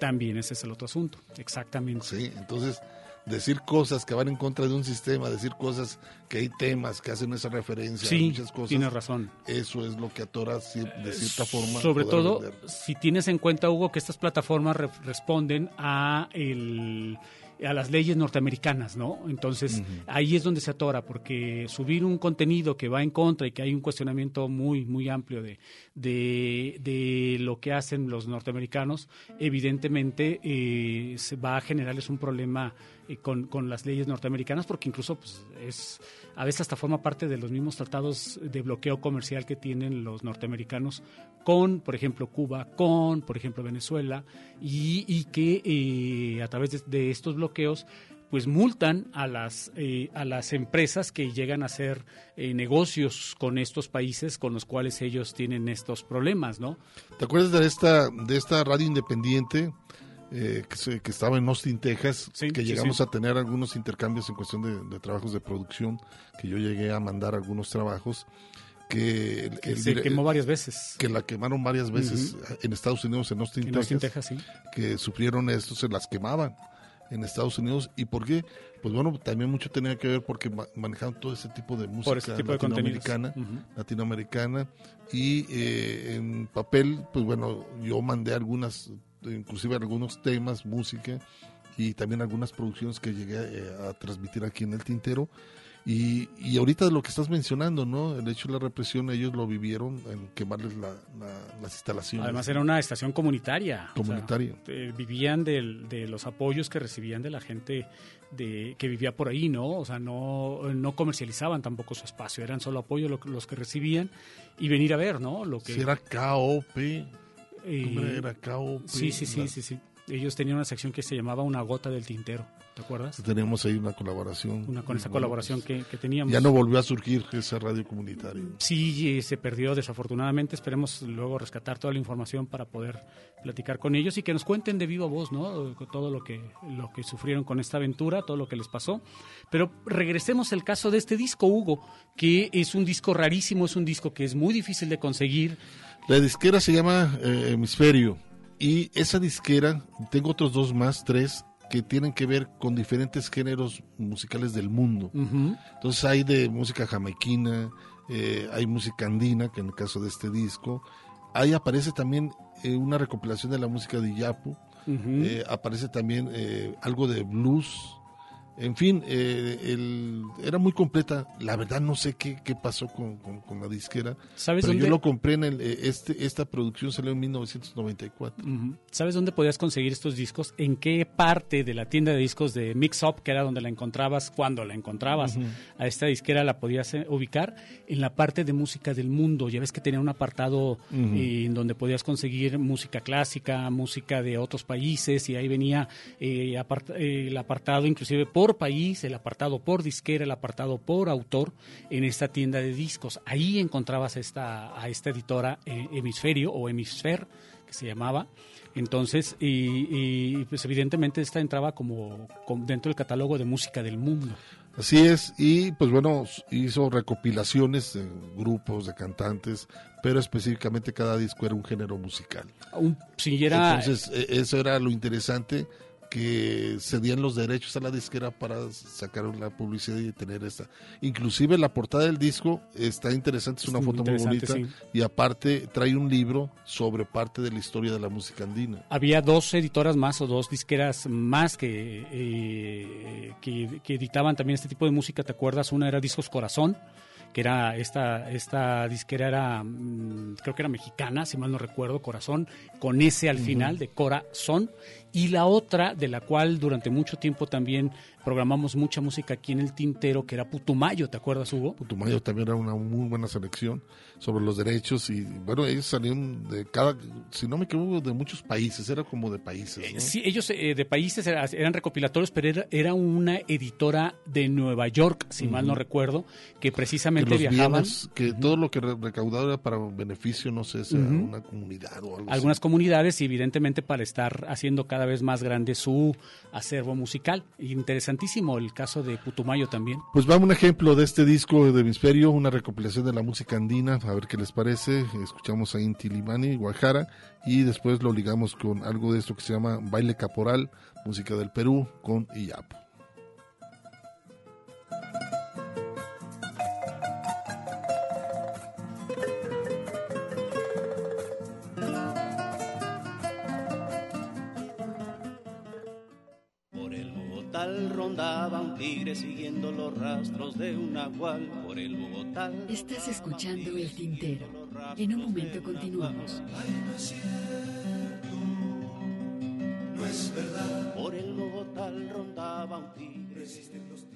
También ese es el otro asunto, exactamente. Sí, entonces decir cosas que van en contra de un sistema, decir cosas que hay temas que hacen esa referencia sí, a muchas cosas. Tienes razón. Eso es lo que atora de cierta forma. Sobre todo, si tienes en cuenta, Hugo, que estas plataformas responden a el a las leyes norteamericanas, ¿no? Entonces, ahí es donde se atora, porque subir un contenido que va en contra y que hay un cuestionamiento muy, muy amplio de, de, lo que hacen los norteamericanos, evidentemente eh, se va a generarles un problema con, con, las leyes norteamericanas, porque incluso pues, es a veces hasta forma parte de los mismos tratados de bloqueo comercial que tienen los norteamericanos con, por ejemplo, Cuba, con, por ejemplo, Venezuela, y, que eh, a través de, estos bloqueos pues multan a las eh, a las empresas que llegan a hacer eh, negocios con estos países con los cuales ellos tienen estos problemas, ¿no? ¿Te acuerdas de esta de esta radio independiente eh, que, se- que estaba en Austin, Texas, Sí, que llegamos sí. a tener algunos intercambios en cuestión de, de trabajos de producción, que yo llegué a mandar algunos trabajos que, el- Que el se dire- quemó varias veces. que la quemaron varias veces Ujú. en Estados Unidos, en Austin, En Texas, Austin, Texas, que sufrieron esto, se las quemaban enEstados Unidos. ¿Y por qué? Pues bueno, también mucho tenía que ver porque ma- manejaban todo ese tipo de música ese tipo de contenidos. latinoamericana, Ujú. latinoamericana y eh, en papel, pues bueno, yo mandé algunas, inclusive algunos temas, música y también algunas producciones que llegué eh, a transmitir aquí en el Tintero. Y, y ahorita lo que estás mencionando, ¿no? El hecho de la represión, ellos lo vivieron en quemarles la- la- las instalaciones. Además era una estación comunitaria. o sea, Comunitaria. eh, vivían del- de los apoyos que recibían de la gente de, que vivía por ahí, ¿no? O sea, no, no comercializaban tampoco su espacio, eran solo apoyo lo los que recibían y venir a ver, ¿no? Lo que Si era KOP, ¿cómo era? Sí, sí, sí, La- sí, sí. Ellos tenían una sección que se llamaba Una gota del tintero, ¿te acuerdas? Tenemos ahí una colaboración. Una, con esa Bueno, colaboración que, que teníamos. Ya no volvió a surgir esa radio comunitaria. Sí, se perdió desafortunadamente. Esperemos luego rescatar toda la información para poder platicar con ellos y que nos cuenten de viva voz, ¿no? Todo lo que, lo que sufrieron con esta aventura, todo lo que les pasó. Pero regresemos al caso de este disco, Hugo, que es un disco rarísimo, es un disco que es muy difícil de conseguir. La disquera se llama eh, Hemisferio y esa disquera, tengo otros dos más, tres, que tienen que ver con diferentes géneros musicales del mundo. Entonces hay de música jamaiquina, eh, hay música andina, que en el caso de este disco, ahí aparece también eh, una recopilación de la música de Iyapu, Ujú. eh, aparece también algo de blues, en fin, eh, el- era muy completa. La verdad no sé qué, qué pasó con, con- con la disquera. ¿Sabes pero dónde? yo lo compré en el, eh, este, esta producción salió en 1994. Ujú. ¿Sabes dónde podías conseguir estos discos? ¿En qué parte de la tienda de discos de Mix Up, que era donde la encontrabas, cuando la encontrabas? Ujú. A esta disquera la podías eh, ubicar en la parte de música del mundo. Ya ves que tenía un apartado Ujú. eh, en donde podías conseguir música clásica, música de otros países, y ahí venía eh, apart- el apartado inclusive por país, el apartado por disquera, el apartado por autor en esta tienda de discos. Ahí encontrabas esta, a esta editora eh, Hemisferio o Hemisfer, que se llamaba. Entonces, y, y, pues evidentemente esta entraba como, como dentro del catálogo de música del mundo. Así es, y pues bueno, hizo recopilaciones de grupos, de cantantes, pero específicamente cada disco era un género musical. Un, sí, era, Entonces, eh, eso era lo interesante, que cedían los derechos a la disquera para sacar la publicidad y tener esta. Inclusive la portada del disco está interesante, es una muy foto muy bonita y aparte trae un libro sobre parte de la historia de la música andina. había dos editoras más o dos disqueras más que, eh, que, que editaban también este tipo de música. ¿Te acuerdas? Una era Discos Corazón, que era esta, esta disquera era, mm, creo que era mexicana, si mal no recuerdo, Corazón, con ese al final de Corazón. Y la otra, de la cual durante mucho tiempo también programamos mucha música aquí en el Tintero, que era Putumayo, ¿te acuerdas, Hugo? Putumayo también era una muy buena selección sobre los derechos y bueno, ellos salieron de cada, si no me equivoco, de muchos países, era como de países. ¿no? Sí, ellos eh, de países era- eran recopilatorios, pero era, era una editora de Nueva York, si mal no recuerdo, que que precisamente los viajaban bienes, que todo lo que re- recaudado era para beneficio, no sé, sea una comunidad o algo algunas así. comunidades y evidentemente para estar haciendo cada vez más grande su acervo musical. Interesantísimo el caso de Putumayo también. Pues vamos un ejemplo de este disco de Hemisferio, una recopilación de la música andina, a ver qué les parece. Escuchamos a Inti Limani, Guajara, y después lo ligamos con algo de esto que se llama Baile Caporal, música del Perú, con Iyapo. Bogotá rondaba un tigre siguiendo los rastros de un nahual. Por el Bogotá. Estás escuchando El Tintero. En un momento continuamos. No es verdad. Por el Bogotá rondaba un tigre. Existen los tigres.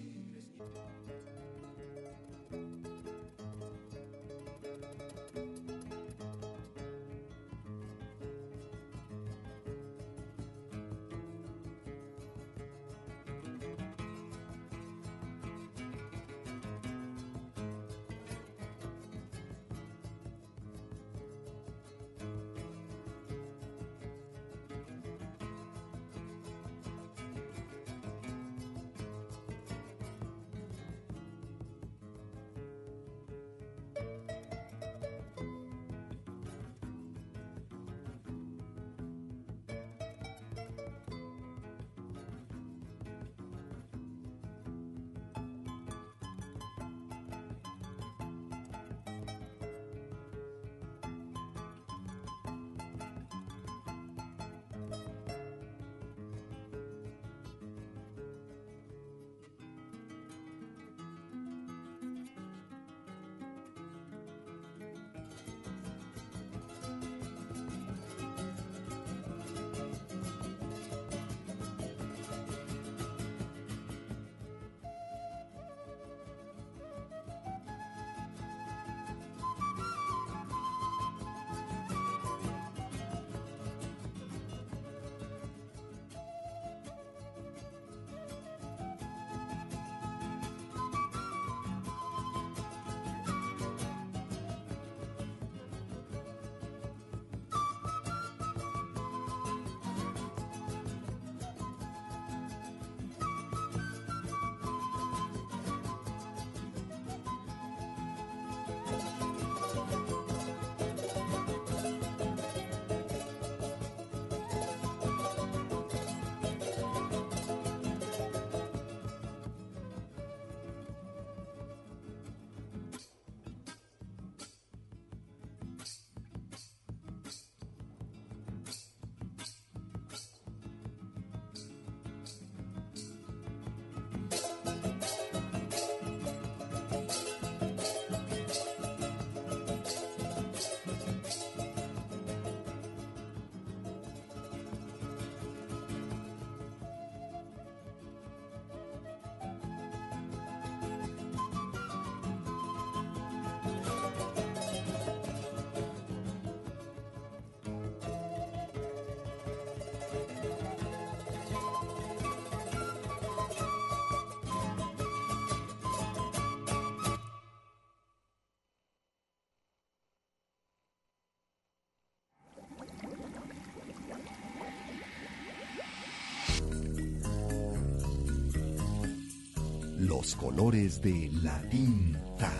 Los colores de la tinta.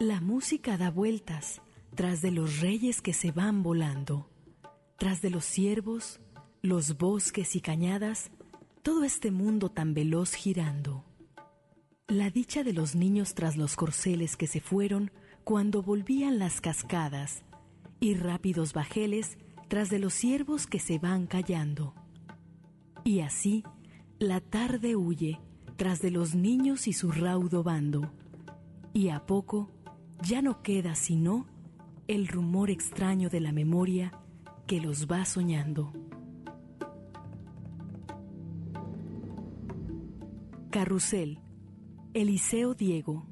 La música da vueltas tras de los reyes que se van volando, tras de los ciervos, los bosques y cañadas, todo este mundo tan veloz girando. La dicha de los niños tras los corceles que se fueron cuando volvían las cascadas, y rápidos bajeles tras de los ciervos que se van callando. Y así la tarde huye tras de los niños y su raudo bando, y a poco ya no queda sino el rumor extraño de la memoria que los va soñando. Carrusel, Eliseo Diego.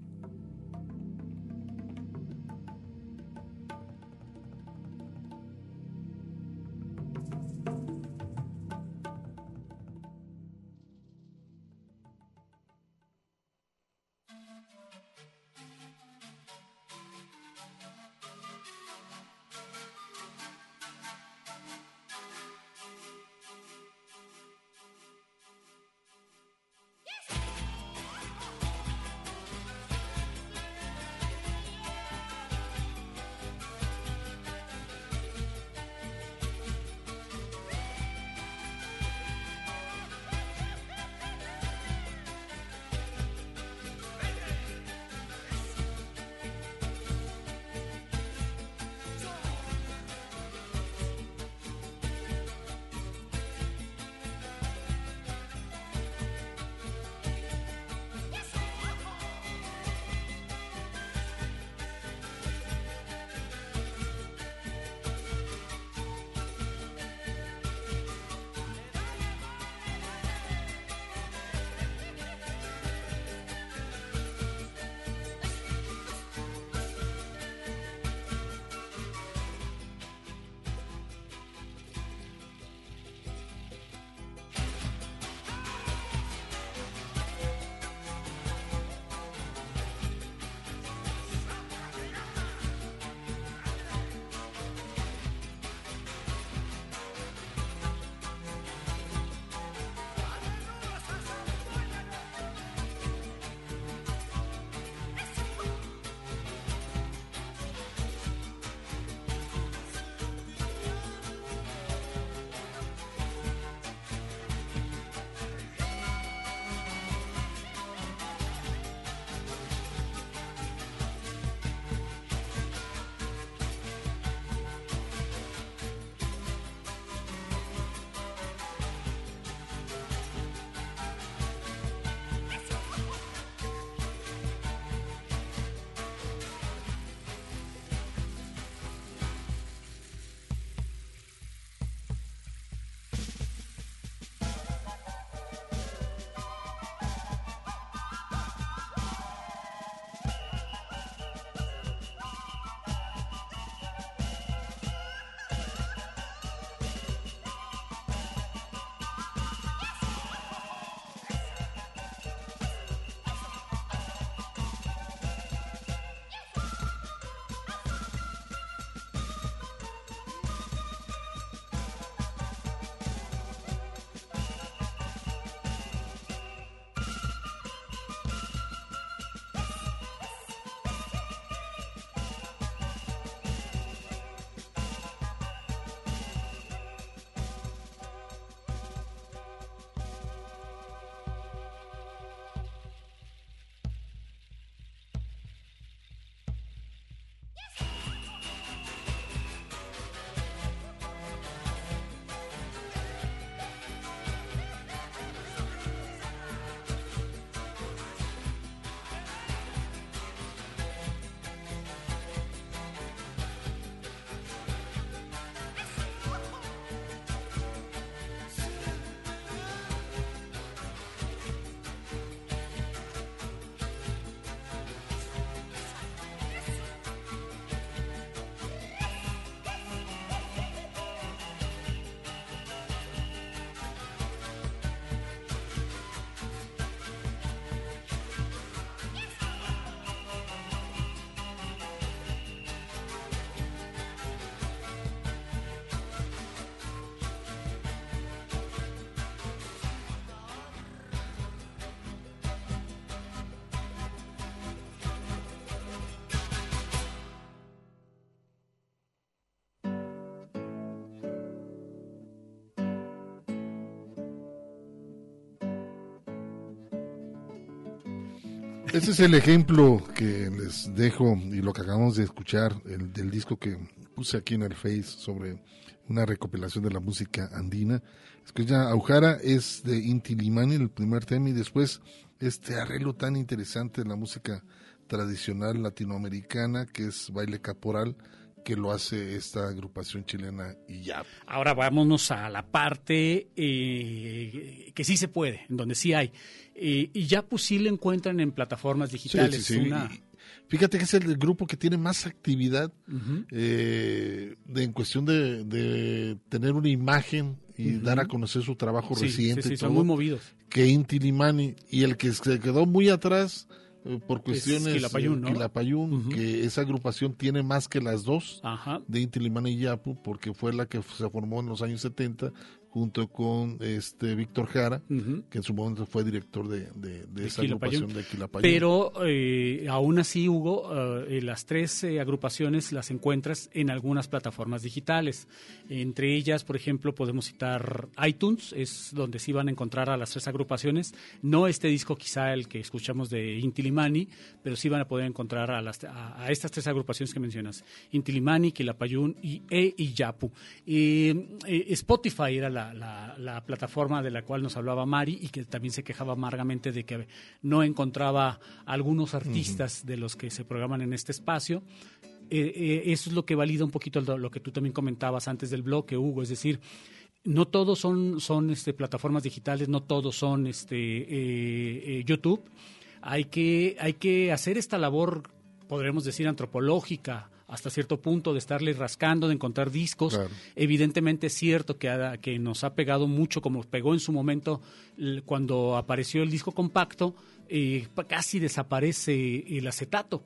Ese es el ejemplo que les dejo y lo que acabamos de escuchar el, del disco que puse aquí en el Face sobre una recopilación de la música andina. Es que ya Aujara es de Inti Limani, el primer tema, y después este arreglo tan interesante de la música tradicional latinoamericana que es baile caporal que lo hace esta agrupación chilena y ya. Ahora vámonos a la parte eh, que sí se puede, en donde sí hay. Eh, y ya pues sí lo encuentran en plataformas digitales. Sí, sí, sí. Una- Fíjate que es el grupo que tiene más actividad eh, de- en cuestión de, de tener una imagen y dar a conocer su trabajo reciente. sí, y son muy movidos. Que Inti Limani y el que se quedó muy atrás eh, por cuestiones Quilapayún, ¿no? eh, Quilapayún, que esa agrupación tiene más que las dos Ajá. de Inti Limani y Yapu porque fue la que se formó en los años 70 junto con este Víctor Jara que en su momento fue director de, de- de esa agrupación de Quilapayún. Pero eh, aún así, Hugo, eh, las tres eh, agrupaciones las encuentras en algunas plataformas digitales. Entre ellas, por ejemplo, podemos citar iTunes, es donde sí van a encontrar a las tres agrupaciones. No este disco, quizá el que escuchamos de Intilimani, pero sí van a poder encontrar a, las, a, a estas tres agrupaciones que mencionas: Intilimani, Quilapayún y E y Yapu. Eh, eh, Spotify era la, la- la plataforma de la cual nos hablaba Mari y que también se quejaba amargamente de que no encontraba algunos artistas de los que se programan en este espacio. Eh, eh, eso es lo que valida un poquito lo, que tú también comentabas antes del bloque, Hugo, es decir, no todos son, son este, plataformas digitales, no todos son este, eh, YouTube. Hay que, hay que hacer esta labor, podremos decir, antropológica, hasta cierto punto, de estarle rascando, de encontrar discos. Claro. Evidentemente es cierto que, ha- que nos ha pegado mucho, como pegó en su momento cuando apareció el disco compacto, eh, casi desaparece el acetato.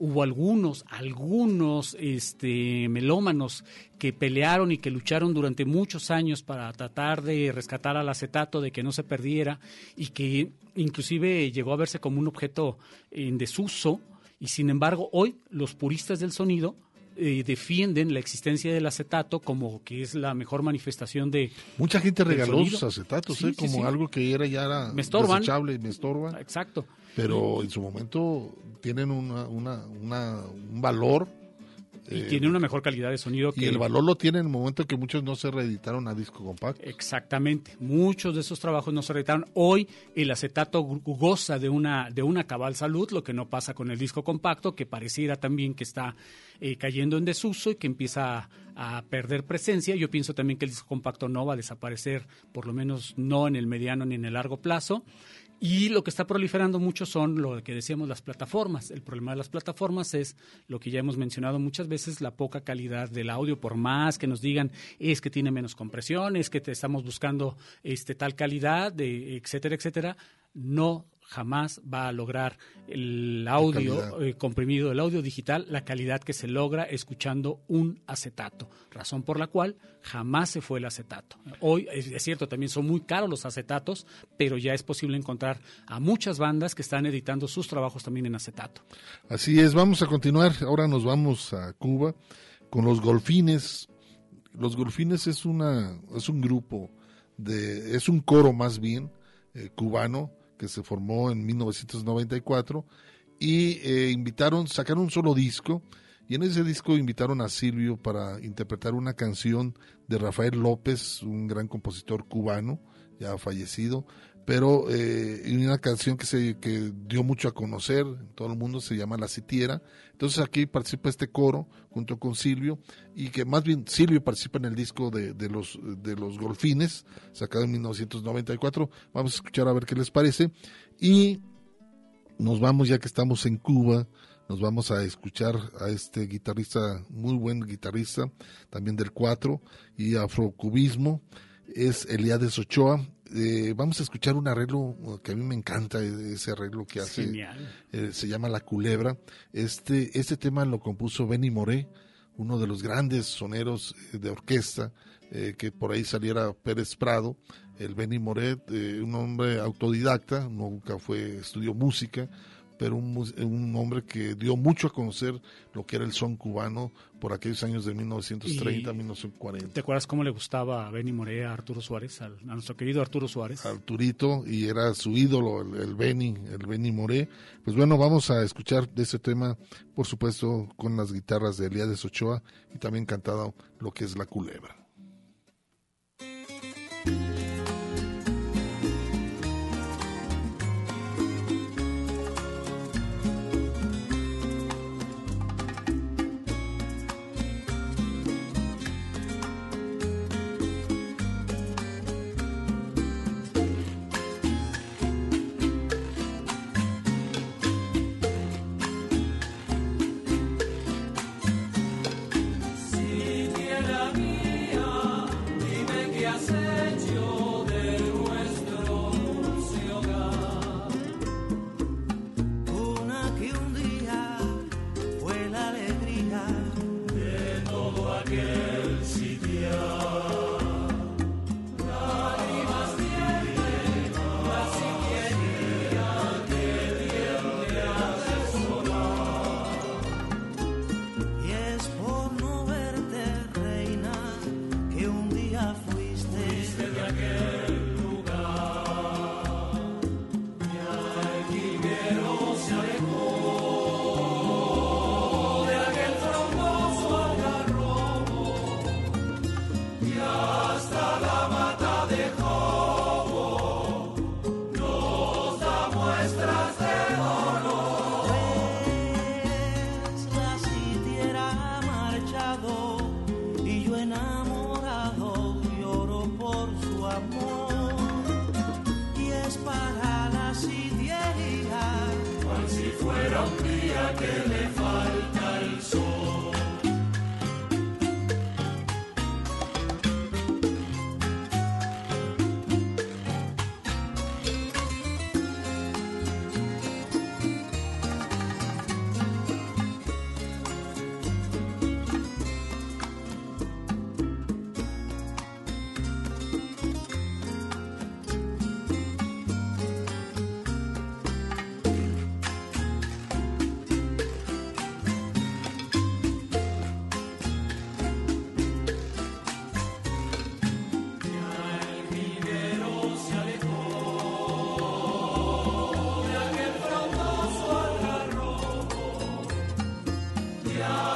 Hubo algunos, algunos este, melómanos que pelearon y que lucharon durante muchos años para tratar de rescatar al acetato, de que no se perdiera y que inclusive llegó a verse como un objeto en desuso. Y sin embargo, hoy los puristas del sonido eh, defienden la existencia del acetato como que es la mejor manifestación de... Mucha gente regaló sus acetatos, Sí, ¿eh? sí, como sí. algo que era ya era Me estorban. desechable y me estorban. Exacto. Pero en su momento tienen una, una, una- un valor. Y eh, tiene una mejor calidad de sonido que... y el valor lo tiene en el momento que muchos no se reeditaron a disco compacto. Exactamente. Muchos de esos trabajos no se reeditaron. Hoy el acetato goza de una, de una cabal salud, lo que no pasa con el disco compacto, que pareciera también que está eh, cayendo en desuso y que empieza a, a perder presencia. Yo pienso también que el disco compacto no va a desaparecer, por lo menos no en el mediano ni en el largo plazo. Y lo que está proliferando mucho son lo que decíamos las plataformas. El problema de las plataformas es lo que ya hemos mencionado muchas veces, la poca calidad del audio, por más que nos digan es que tiene menos compresión, es que te estamos buscando este tal calidad, de, etcétera, etcétera, no jamás va a lograr el audio eh, comprimido, el audio digital, la calidad que se logra escuchando un acetato, razón por la cual jamás se fue el acetato. Hoy es, es cierto, también son muy caros los acetatos, pero ya es posible encontrar a muchas bandas que están editando sus trabajos también en acetato. Así es, vamos a continuar. Ahora nos vamos a Cuba con los Golfines. Los Golfines es una es un grupo de es un coro más bien eh, cubano que se formó en 1994 y eh, invitaron sacaron un solo disco y en ese disco invitaron a Silvio para interpretar una canción de Rafael López, un gran compositor cubano ya fallecido, pero eh, una canción que se que dio mucho a conocer en todo el mundo se llama La Sitiera. Entonces aquí participa este coro junto con Silvio y que más bien Silvio participa en el disco de, de los de los Golfines sacado en 1994. Vamos a escuchar a ver qué les parece y nos vamos ya que estamos en Cuba. Nos vamos a escuchar a este guitarrista, muy buen guitarrista, también del 4 y afrocubismo, es Eliades Ochoa. Eh, vamos a escuchar un arreglo que a mí me encanta, eh, ese arreglo que hace, Genial. eh, se llama La Culebra. Este, este tema lo compuso Benny Moré, uno de los grandes soneros eh, de orquesta, eh, que por ahí saliera Pérez Prado, el Benny Moré, un hombre autodidacta, nunca fue, estudió música, pero un, un, hombre que dio mucho a conocer lo que era el son cubano por aquellos años de 1930, 1940. ¿Te acuerdas cómo le gustaba a Benny Morea, a Arturo Suárez, al, a nuestro querido Arturo Suárez? Arturito, y era su ídolo, el, el Benny, el Benny Moré. Pues bueno, vamos a escuchar de este tema, por supuesto, con las guitarras de Elías Ochoa y también cantado lo que es la culebra. Yeah.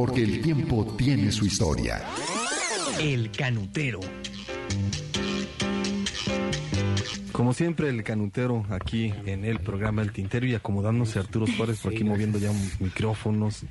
Porque el tiempo tiene su historia. El canutero. Como siempre, el canutero aquí en el programa El Tintero y acomodándose Arturo Suárez por aquí moviendo ya micrófonos.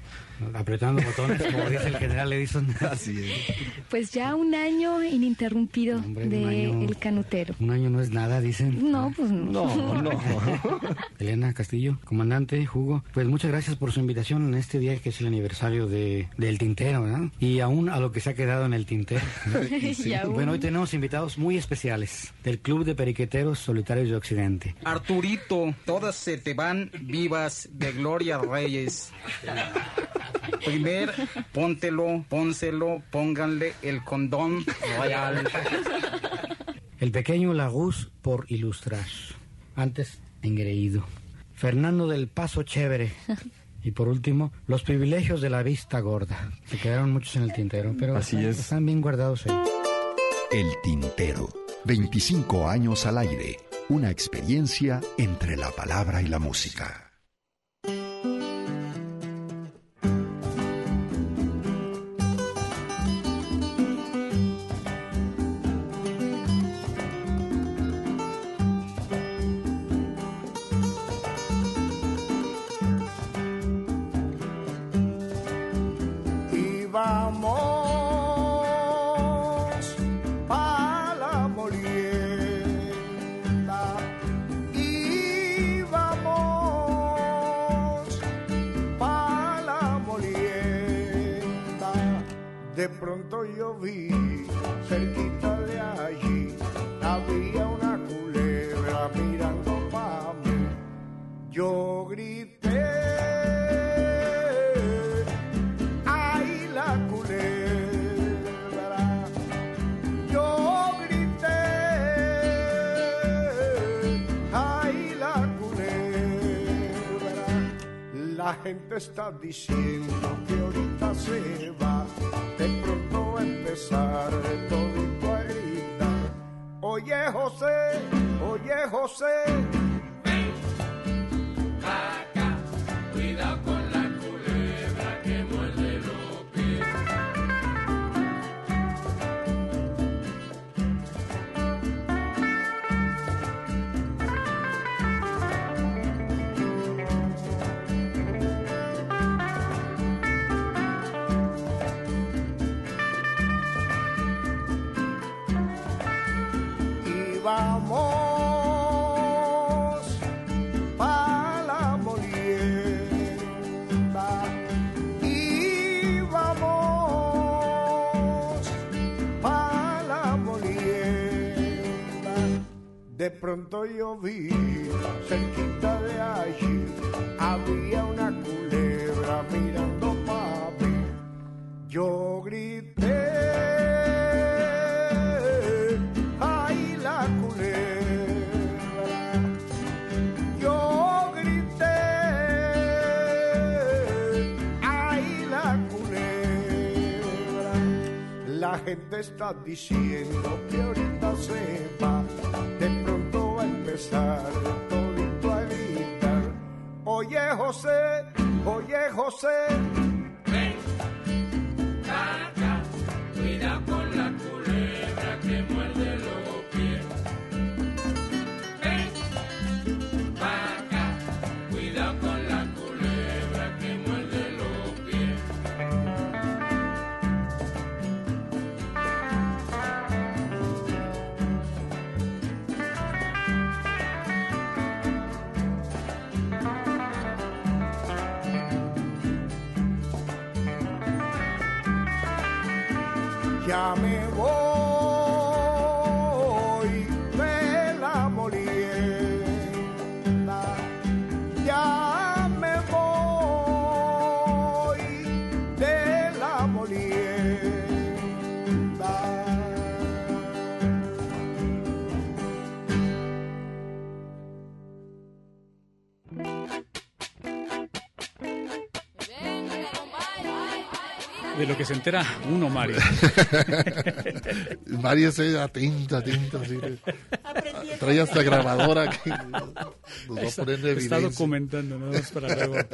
Apretando botones, como dice el general Edison. Así es. Pues ya un año ininterrumpido de El Canutero. Un año no es nada, dicen. No, pues no. No, no. Elena Castillo, comandante, Hugo, pues muchas gracias por su invitación en este día que es el aniversario de, del Tintero, ¿verdad? Y aún a lo que se ha quedado en el Tintero. Aún. Bueno, hoy tenemos invitados muy especiales del Club de Periqueteros Solitarios de Occidente. Arturito, todas se te van vivas de Gloria Reyes. Primer, póntelo, pónselo, pónganle el condón royal. El pequeño Laguz por ilustrar. Antes, engreído. Fernando del Paso Chévere. Y por último, los privilegios de la vista gorda. Se quedaron muchos en el tintero, pero Así están, es. están bien guardados ahí. El Tintero. 25 años al aire. Una experiencia entre la palabra y la música. Yo vi cerquita de allí había una culebra mirando pa mí. Yo grité ay la culebra yo grité ay la culebra la gente está diciendo que ahorita se va de pronto a empezar todito a gritar. Oye José oye José de pronto yo vi cerquita de allí había una culebra mirando pa mí. Yo grité ay la culebra yo grité ay la culebra la gente está diciendo que ahorita se va oye José oye José se entera uno, Mario. Mario se atenta, atenta. Así, trae hasta grabadora que nos va a poner de Está documentando, ¿no? para luego.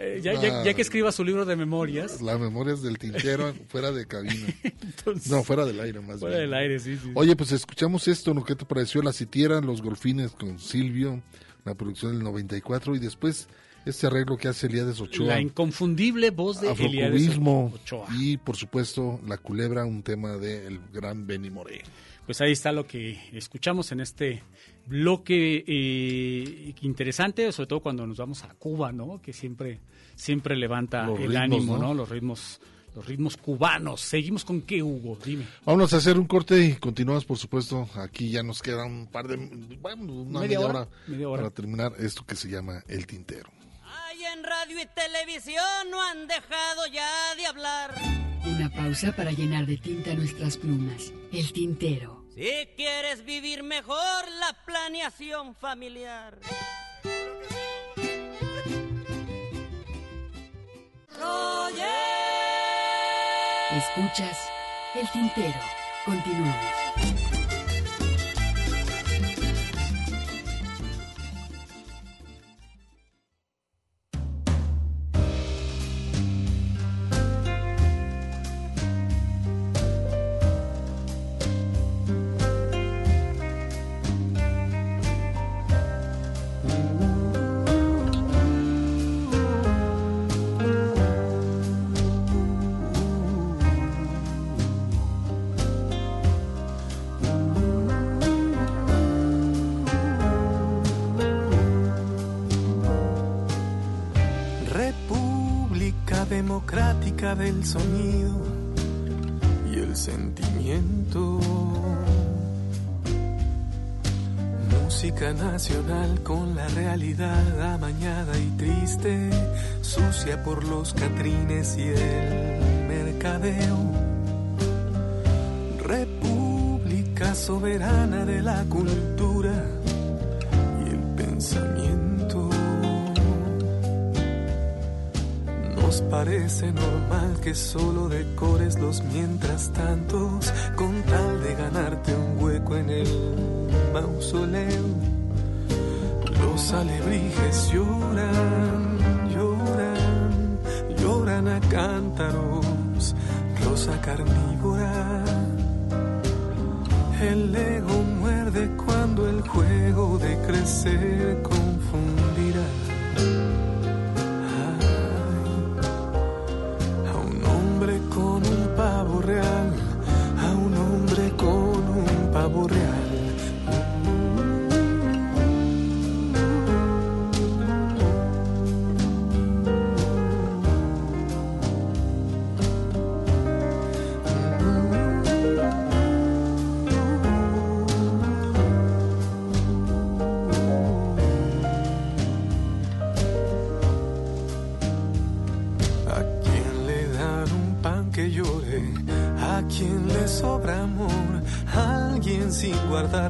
Eh, ya, ya, ya, que escriba su libro de memorias. Las memorias del tintero fuera de cabina. Entonces, no, fuera del aire más Fuera bien. del aire, sí, sí. Oye, pues escuchamos esto, ¿no? ¿Qué te pareció? La sitiera, Los Golfines con Silvio, la producción del 94 y después este arreglo que hace Elías Ochoa. La inconfundible voz de Elías Ochoa. Y por supuesto, La Culebra, un tema del gran Benny Moré. Pues ahí está lo que escuchamos en este bloque eh, interesante, sobre todo cuando nos vamos a Cuba, ¿no? Que siempre, siempre levanta Los el ritmos, ánimo, ¿no? ¿no? Los ritmos los ritmos cubanos. Seguimos con qué, Hugo, dime. Vamos a hacer un corte y continuamos, por supuesto. Aquí ya nos queda un par de, bueno, una Media media, hora, hora, media hora. para terminar esto que se llama El Tintero. En radio y televisión no han dejado ya de hablar. Una pausa para llenar de tinta nuestras plumas. El tintero. Si quieres vivir mejor la planeación familiar. Escuchas El tintero. Continuamos. Del sonido y el sentimiento. Música nacional con la realidad amañada y triste, sucia por los catrines y el mercadeo. República soberana de la cultura y el pensamiento. Nos parece normal que solo decores los mientras tantos con tal de ganarte un hueco en el mausoleo. Los alebrijes lloran, lloran, lloran a cántaros, rosa carnívora. El ego muerde cuando el juego de crecer confundirá.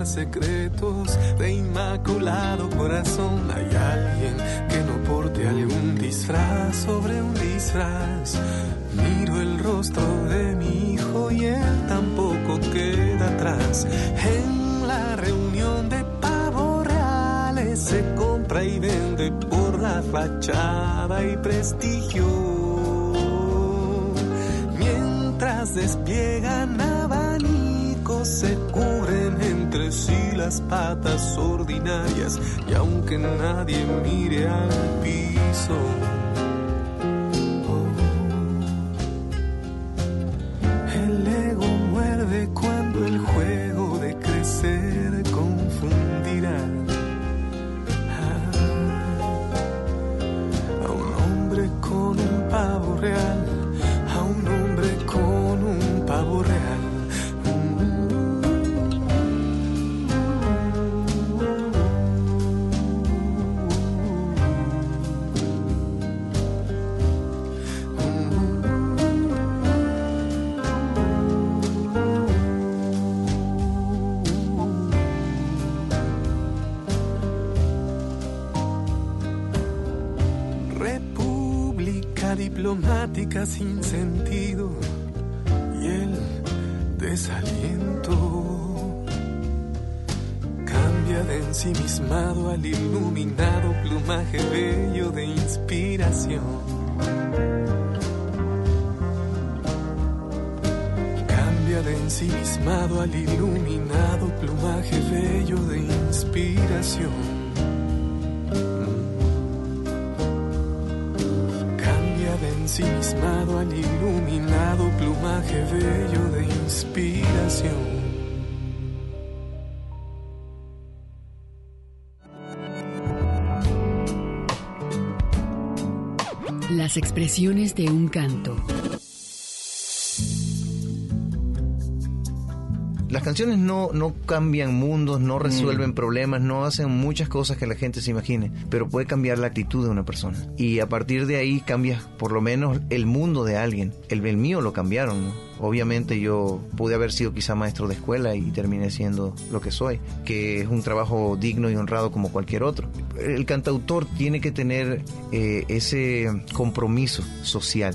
Secretos de inmaculado corazón? ¿Hay alguien que no porte algún disfraz sobre un disfraz? Miro el rostro de mi hijo y él tampoco queda atrás. En la reunión de pavos reales se compra y vende por la fachada y prestigio. Mientras despliegan abanicos, se entre sí las patas ordinarias y aunque nadie mire al piso. Las expresiones de un canto. Las canciones no, no cambian mundos, no resuelven problemas, no hacen muchas cosas que la gente se imagine, pero puede cambiar la actitud de una persona. Y a partir de ahí cambia por lo menos el mundo de alguien. El, el mío lo cambiaron, ¿no? Obviamente yo pude haber sido quizá maestro de escuela y terminé siendo lo que soy, que es un trabajo digno y honrado como cualquier otro. El cantautor tiene que tener eh, ese compromiso social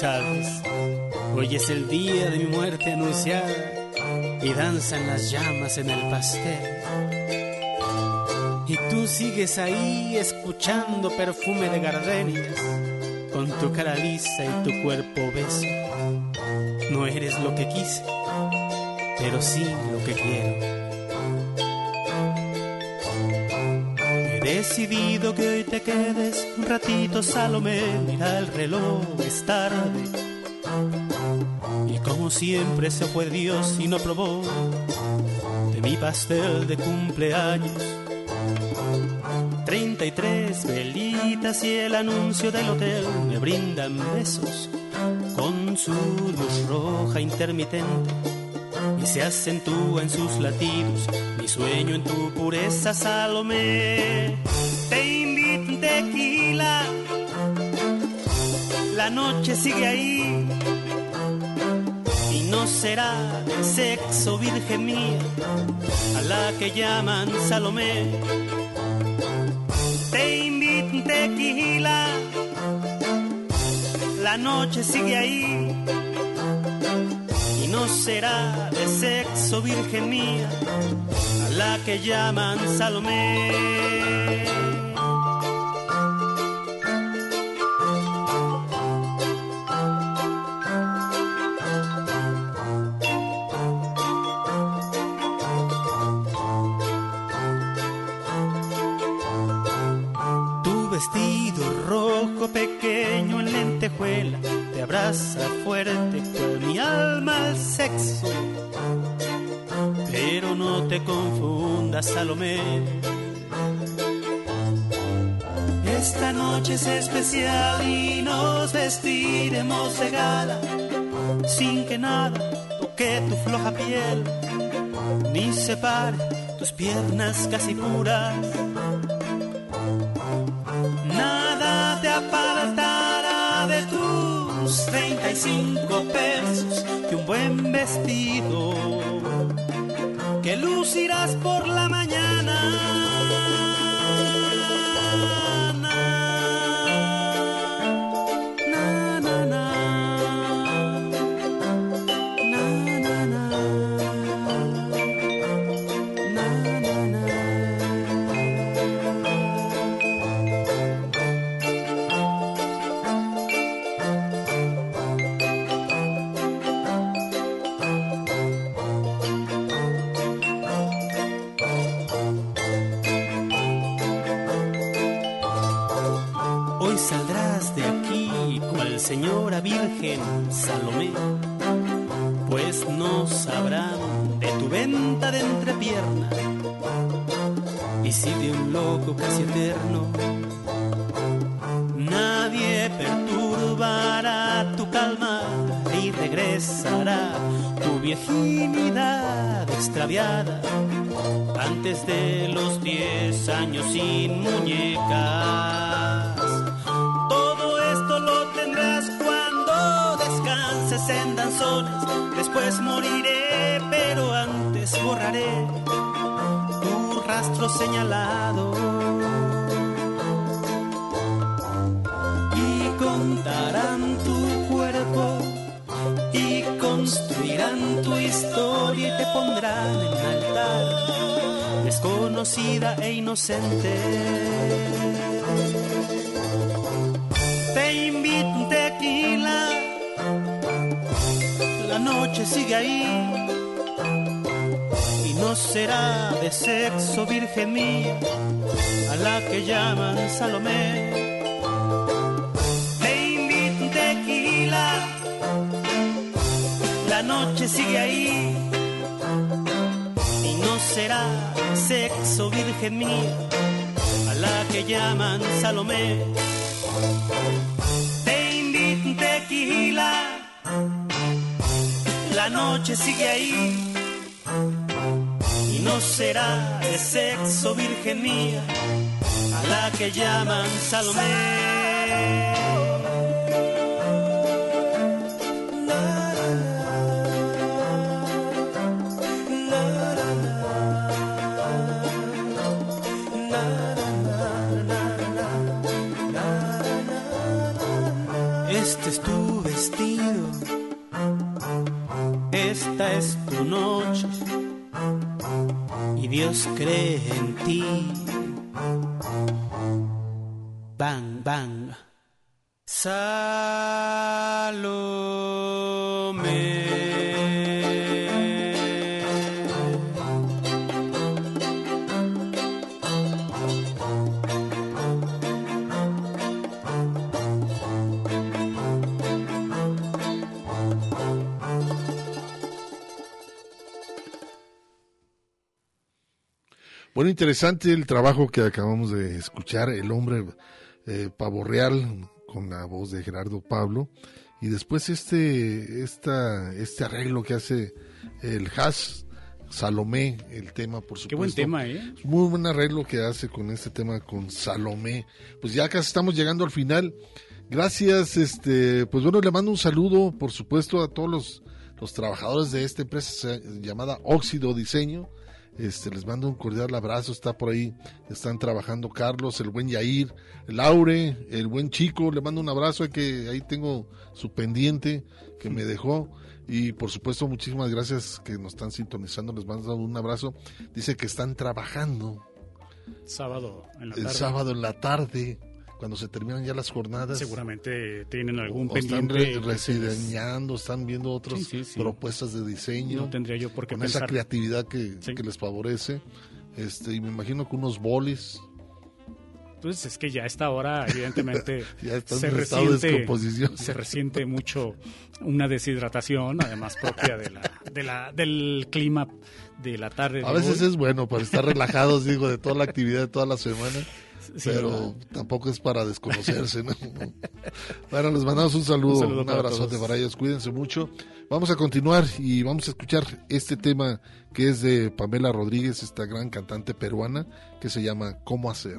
Sabes, hoy es el día de mi muerte anunciada y danzan las llamas en el pastel. Y tú sigues ahí escuchando perfume de gardenias con tu cara lisa y tu cuerpo obeso. No eres lo que quise, pero sí lo que quiero. Decidido que hoy te quedes un ratito, Salomé. Mira el reloj, es tarde. Y como siempre se fue Dios y no probó de mi pastel de cumpleaños. 33 velitas y el anuncio del hotel me brindan besos con su luz roja intermitente se acentúa en sus latidos mi sueño en tu pureza, Salomé. Te invito un tequila, la noche sigue ahí y no será sexo virgen mía a la que llaman Salomé. Te invito tequila, la noche sigue ahí no será de sexo virgen mía, a la que llaman Salomé. Tu vestido rojo pequeño en lentejuela te abraza fuerte con mi alma al sexo. Pero no te confundas, Salomé. Esta noche es especial y nos vestiremos de gala, sin que nada toque tu floja piel, ni separe tus piernas casi puras. Nada te 35 cinco pesos y un buen vestido que lucirás por la mañana. Casi eterno, nadie perturbará tu calma y regresará tu virginidad extraviada antes de los diez años sin muñecas. Todo esto lo tendrás cuando descanses en danzones. Después moriré, pero antes borraré tu rastro señalado. Pondrán en altar. Desconocida e inocente. Te invito un tequila, la noche sigue ahí. Y no será de sexo virgen mía a la que llaman Salomé. Te invito tequila, la noche sigue ahí será sexo virgen mía a la que llaman Salomé. Te invito un tequila, la noche sigue ahí y no será sexo virgen mía a la que llaman Salomé. Esta es tu noche y Dios cree en ti. Bang, bang. Bueno, interesante el trabajo que acabamos de escuchar, El hombre eh, pavo real, con la voz de Gerardo Pablo, y después este, esta, este arreglo que hace el Hash, Salomé, el tema, por supuesto. Qué buen tema, ¿eh? Muy buen arreglo que hace con este tema con Salomé. Pues ya casi estamos llegando al final. Gracias, este, pues bueno, le mando un saludo, por supuesto, a todos los, los trabajadores de esta empresa llamada Óxido Diseño. Este, les mando un cordial abrazo, está por ahí, están trabajando Carlos, el buen Yair, el Aure, el buen chico, le mando un abrazo, que ahí tengo su pendiente que me dejó. Y por supuesto, muchísimas gracias que nos están sintonizando, les mando un abrazo. Dice que están trabajando Sábado en la el tarde. sábado en la tarde, cuando se terminan ya las jornadas. Seguramente tienen algún o están pendiente. re- rediseñando, están viendo otras Sí, sí, sí. propuestas de diseño. No tendría yo por qué con esa pensar. creatividad que, que les favorece. Este, y me imagino que unos bolis. Pues es que ya a esta hora, evidentemente, están se, resiente, se resiente mucho una deshidratación, además propia de la, de la, del clima de la tarde. A veces hoy. es bueno para estar relajados, digo, de toda la actividad de toda la semana. Sí, pero ¿verdad? tampoco es para desconocerse, ¿no? bueno, les mandamos un saludo, Un un, para abrazote todos. para ellos, cuídense mucho. Vamos a continuar y vamos a escuchar este tema que es de Pamela Rodríguez, esta gran cantante peruana, que se llama ¿Cómo hacer?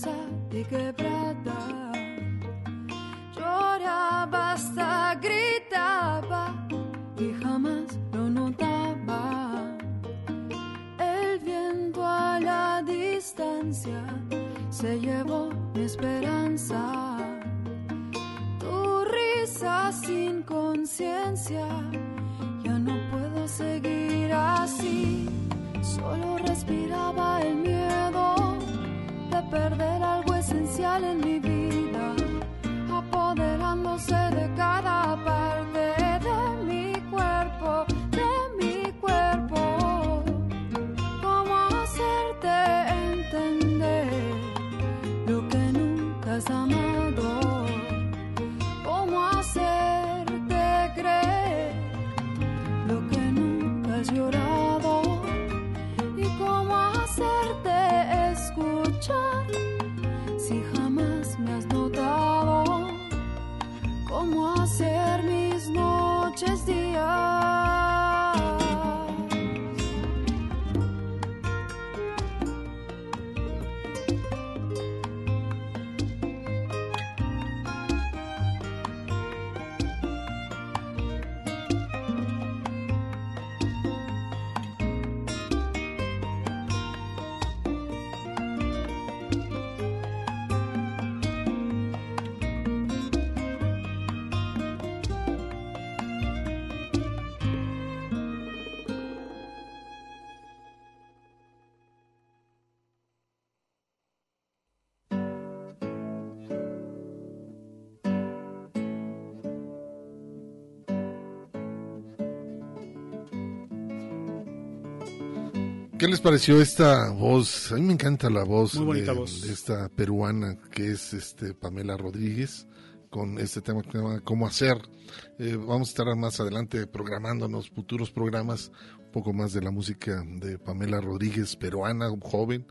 cosa de quebrar. ¿Qué les pareció esta voz? A mí me encanta la voz, Muy bonita de, voz. de esta peruana que es este Pamela Rodríguez con este tema que se llama Cómo hacer. Eh, vamos a estar más adelante programándonos futuros programas, un poco más de la música de Pamela Rodríguez, peruana, joven,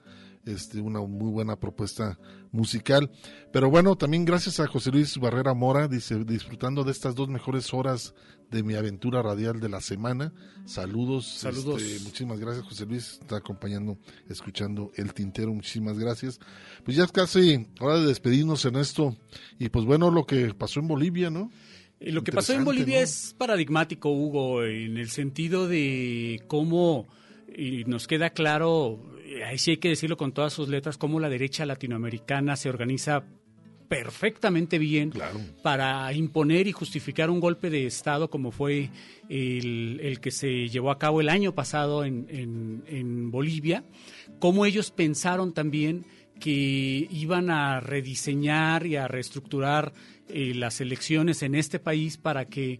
este, una muy buena propuesta musical. Pero bueno, también gracias a José Luis Barrera Mora, dice, disfrutando de estas dos mejores horas de mi aventura radial de la semana. Saludos. Saludos. este, muchísimas gracias, José Luis. Está acompañando, escuchando el tintero. Muchísimas gracias. Pues ya es casi hora de despedirnos en esto. Y pues bueno, lo que pasó en Bolivia, ¿no? Y lo que pasó en Bolivia ¿no? es paradigmático, Hugo, en el sentido de cómo, y nos queda claro, eh, ahí sí hay que decirlo con todas sus letras, cómo la derecha latinoamericana se organiza perfectamente bien para imponer y justificar un golpe de Estado como fue el, el que se llevó a cabo el año pasado en, en- en Bolivia, cómo ellos pensaron también que iban a rediseñar y a reestructurar eh, las elecciones en este país para que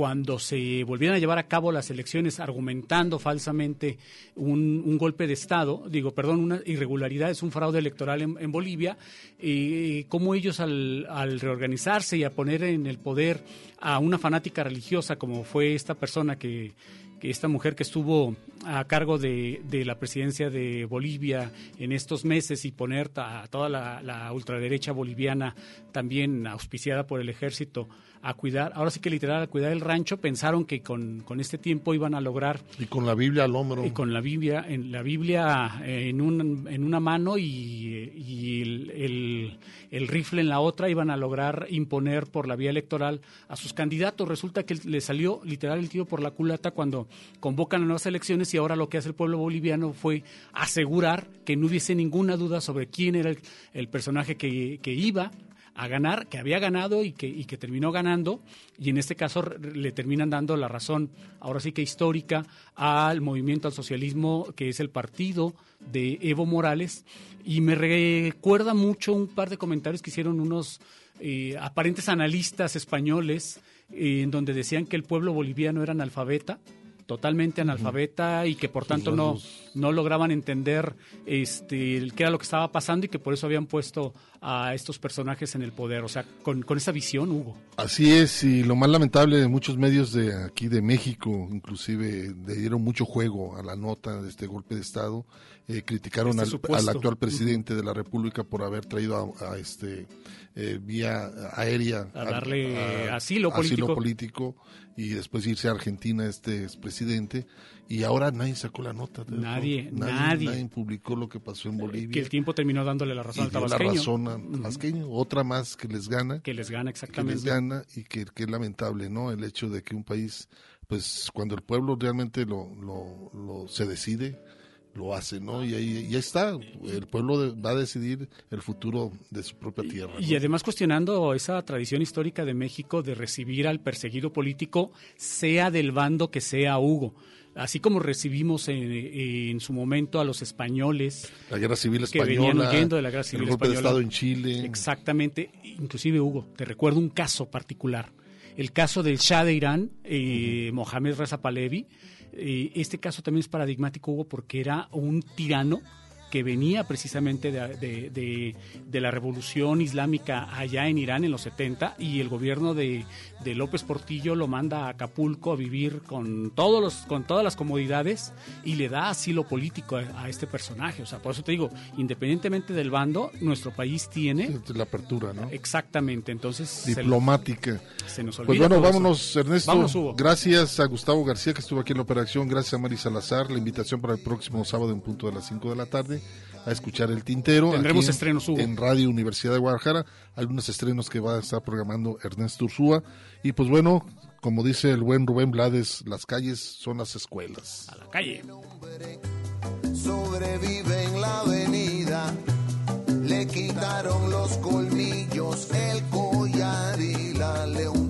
cuando se volvieran a llevar a cabo las elecciones argumentando falsamente un, golpe de Estado, digo, perdón, una irregularidad, es un fraude electoral en, en Bolivia, y cómo ellos al, reorganizarse y a poner en el poder a una fanática religiosa como fue esta persona que que esta mujer que estuvo a cargo de, de, la presidencia de Bolivia en estos meses y poner a toda la, ultraderecha boliviana también auspiciada por el ejército a cuidar, ahora sí que literal a cuidar el rancho, pensaron que con, con este tiempo iban a lograr... Y con la Biblia al hombro. Y con la Biblia, en la Biblia en, un, en una mano y, y el, el, el, rifle en la otra, iban a lograr imponer por la vía electoral a sus candidatos. Resulta que le salió literal el tiro por la culata cuando convocan a nuevas elecciones y ahora lo que hace el pueblo boliviano fue asegurar que no hubiese ninguna duda sobre quién era el, el personaje que, que iba a ganar, que había ganado y que, terminó ganando, y en este caso le terminan dando la razón, ahora sí que histórica, al movimiento al socialismo, que es el partido de Evo Morales, y me recuerda mucho un par de comentarios que hicieron unos eh, aparentes analistas españoles, eh, en donde decían que el pueblo boliviano era analfabeta, totalmente analfabeta y que por tanto no, no lograban entender este, qué era lo que estaba pasando y que por eso habían puesto a estos personajes en el poder. O sea, con, con esa visión, Hugo. Así es, y lo más lamentable de muchos medios de aquí de México, inclusive le dieron mucho juego a la nota de este golpe de Estado, eh, criticaron Este al, al, actual presidente de la República por haber traído a, a este eh, vía aérea a darle a, asilo, político. asilo político y después irse a Argentina este presidente y ahora nadie sacó la nota nadie, nadie, nadie. nadie publicó lo que pasó en Bolivia. que el tiempo terminó dándole la razón y al tabasqueño la razón al tabasqueño. Uh -huh. otra más que les gana. Que les gana exactamente que les gana y que, que, es lamentable no el hecho de que un país pues cuando el pueblo realmente lo, lo, lo se decide lo hace, ¿no? Y ahí ya está, el pueblo va a decidir el futuro de su propia tierra. Y, ¿no? y, además cuestionando esa tradición histórica de México de recibir al perseguido político, sea del bando que sea Hugo. Así como recibimos en, en su momento a los españoles. La guerra civil española. Que venían huyendo de la guerra civil el golpe española. de Estado en Chile. Exactamente. Inclusive, Hugo, te recuerdo un caso particular. El caso del Shah de Irán, eh, uh -huh. Mohamed Reza Pahlavi, eh, este caso también es paradigmático, Hugo, porque era un tirano que venía precisamente de, de, de, de, la revolución islámica allá en Irán en los 70 y el gobierno de, López Portillo lo manda a Acapulco a vivir con, todos los, con todas las comodidades y le da asilo político a, a, este personaje. O sea, por eso te digo, independientemente del bando, nuestro país tiene... La apertura, ¿no? Exactamente, entonces... Diplomática. Se, se nos olvida Pues bueno, vámonos, eso. Ernesto. Vámonos, Hugo. Gracias a Gustavo García que estuvo aquí en la operación. Gracias a Mari Salazar. La invitación para el próximo sábado en punto de las 5 de la tarde a escuchar el tintero. Tendremos en, estrenos, Hugo. En Radio Universidad de Guadalajara, algunos estrenos que va a estar programando Ernesto Ursúa. Y pues bueno, como dice el buen Rubén Blades, las calles son las escuelas. A la calle. Sobrevive en la avenida, le quitaron los colmillos, el collar y la leontina.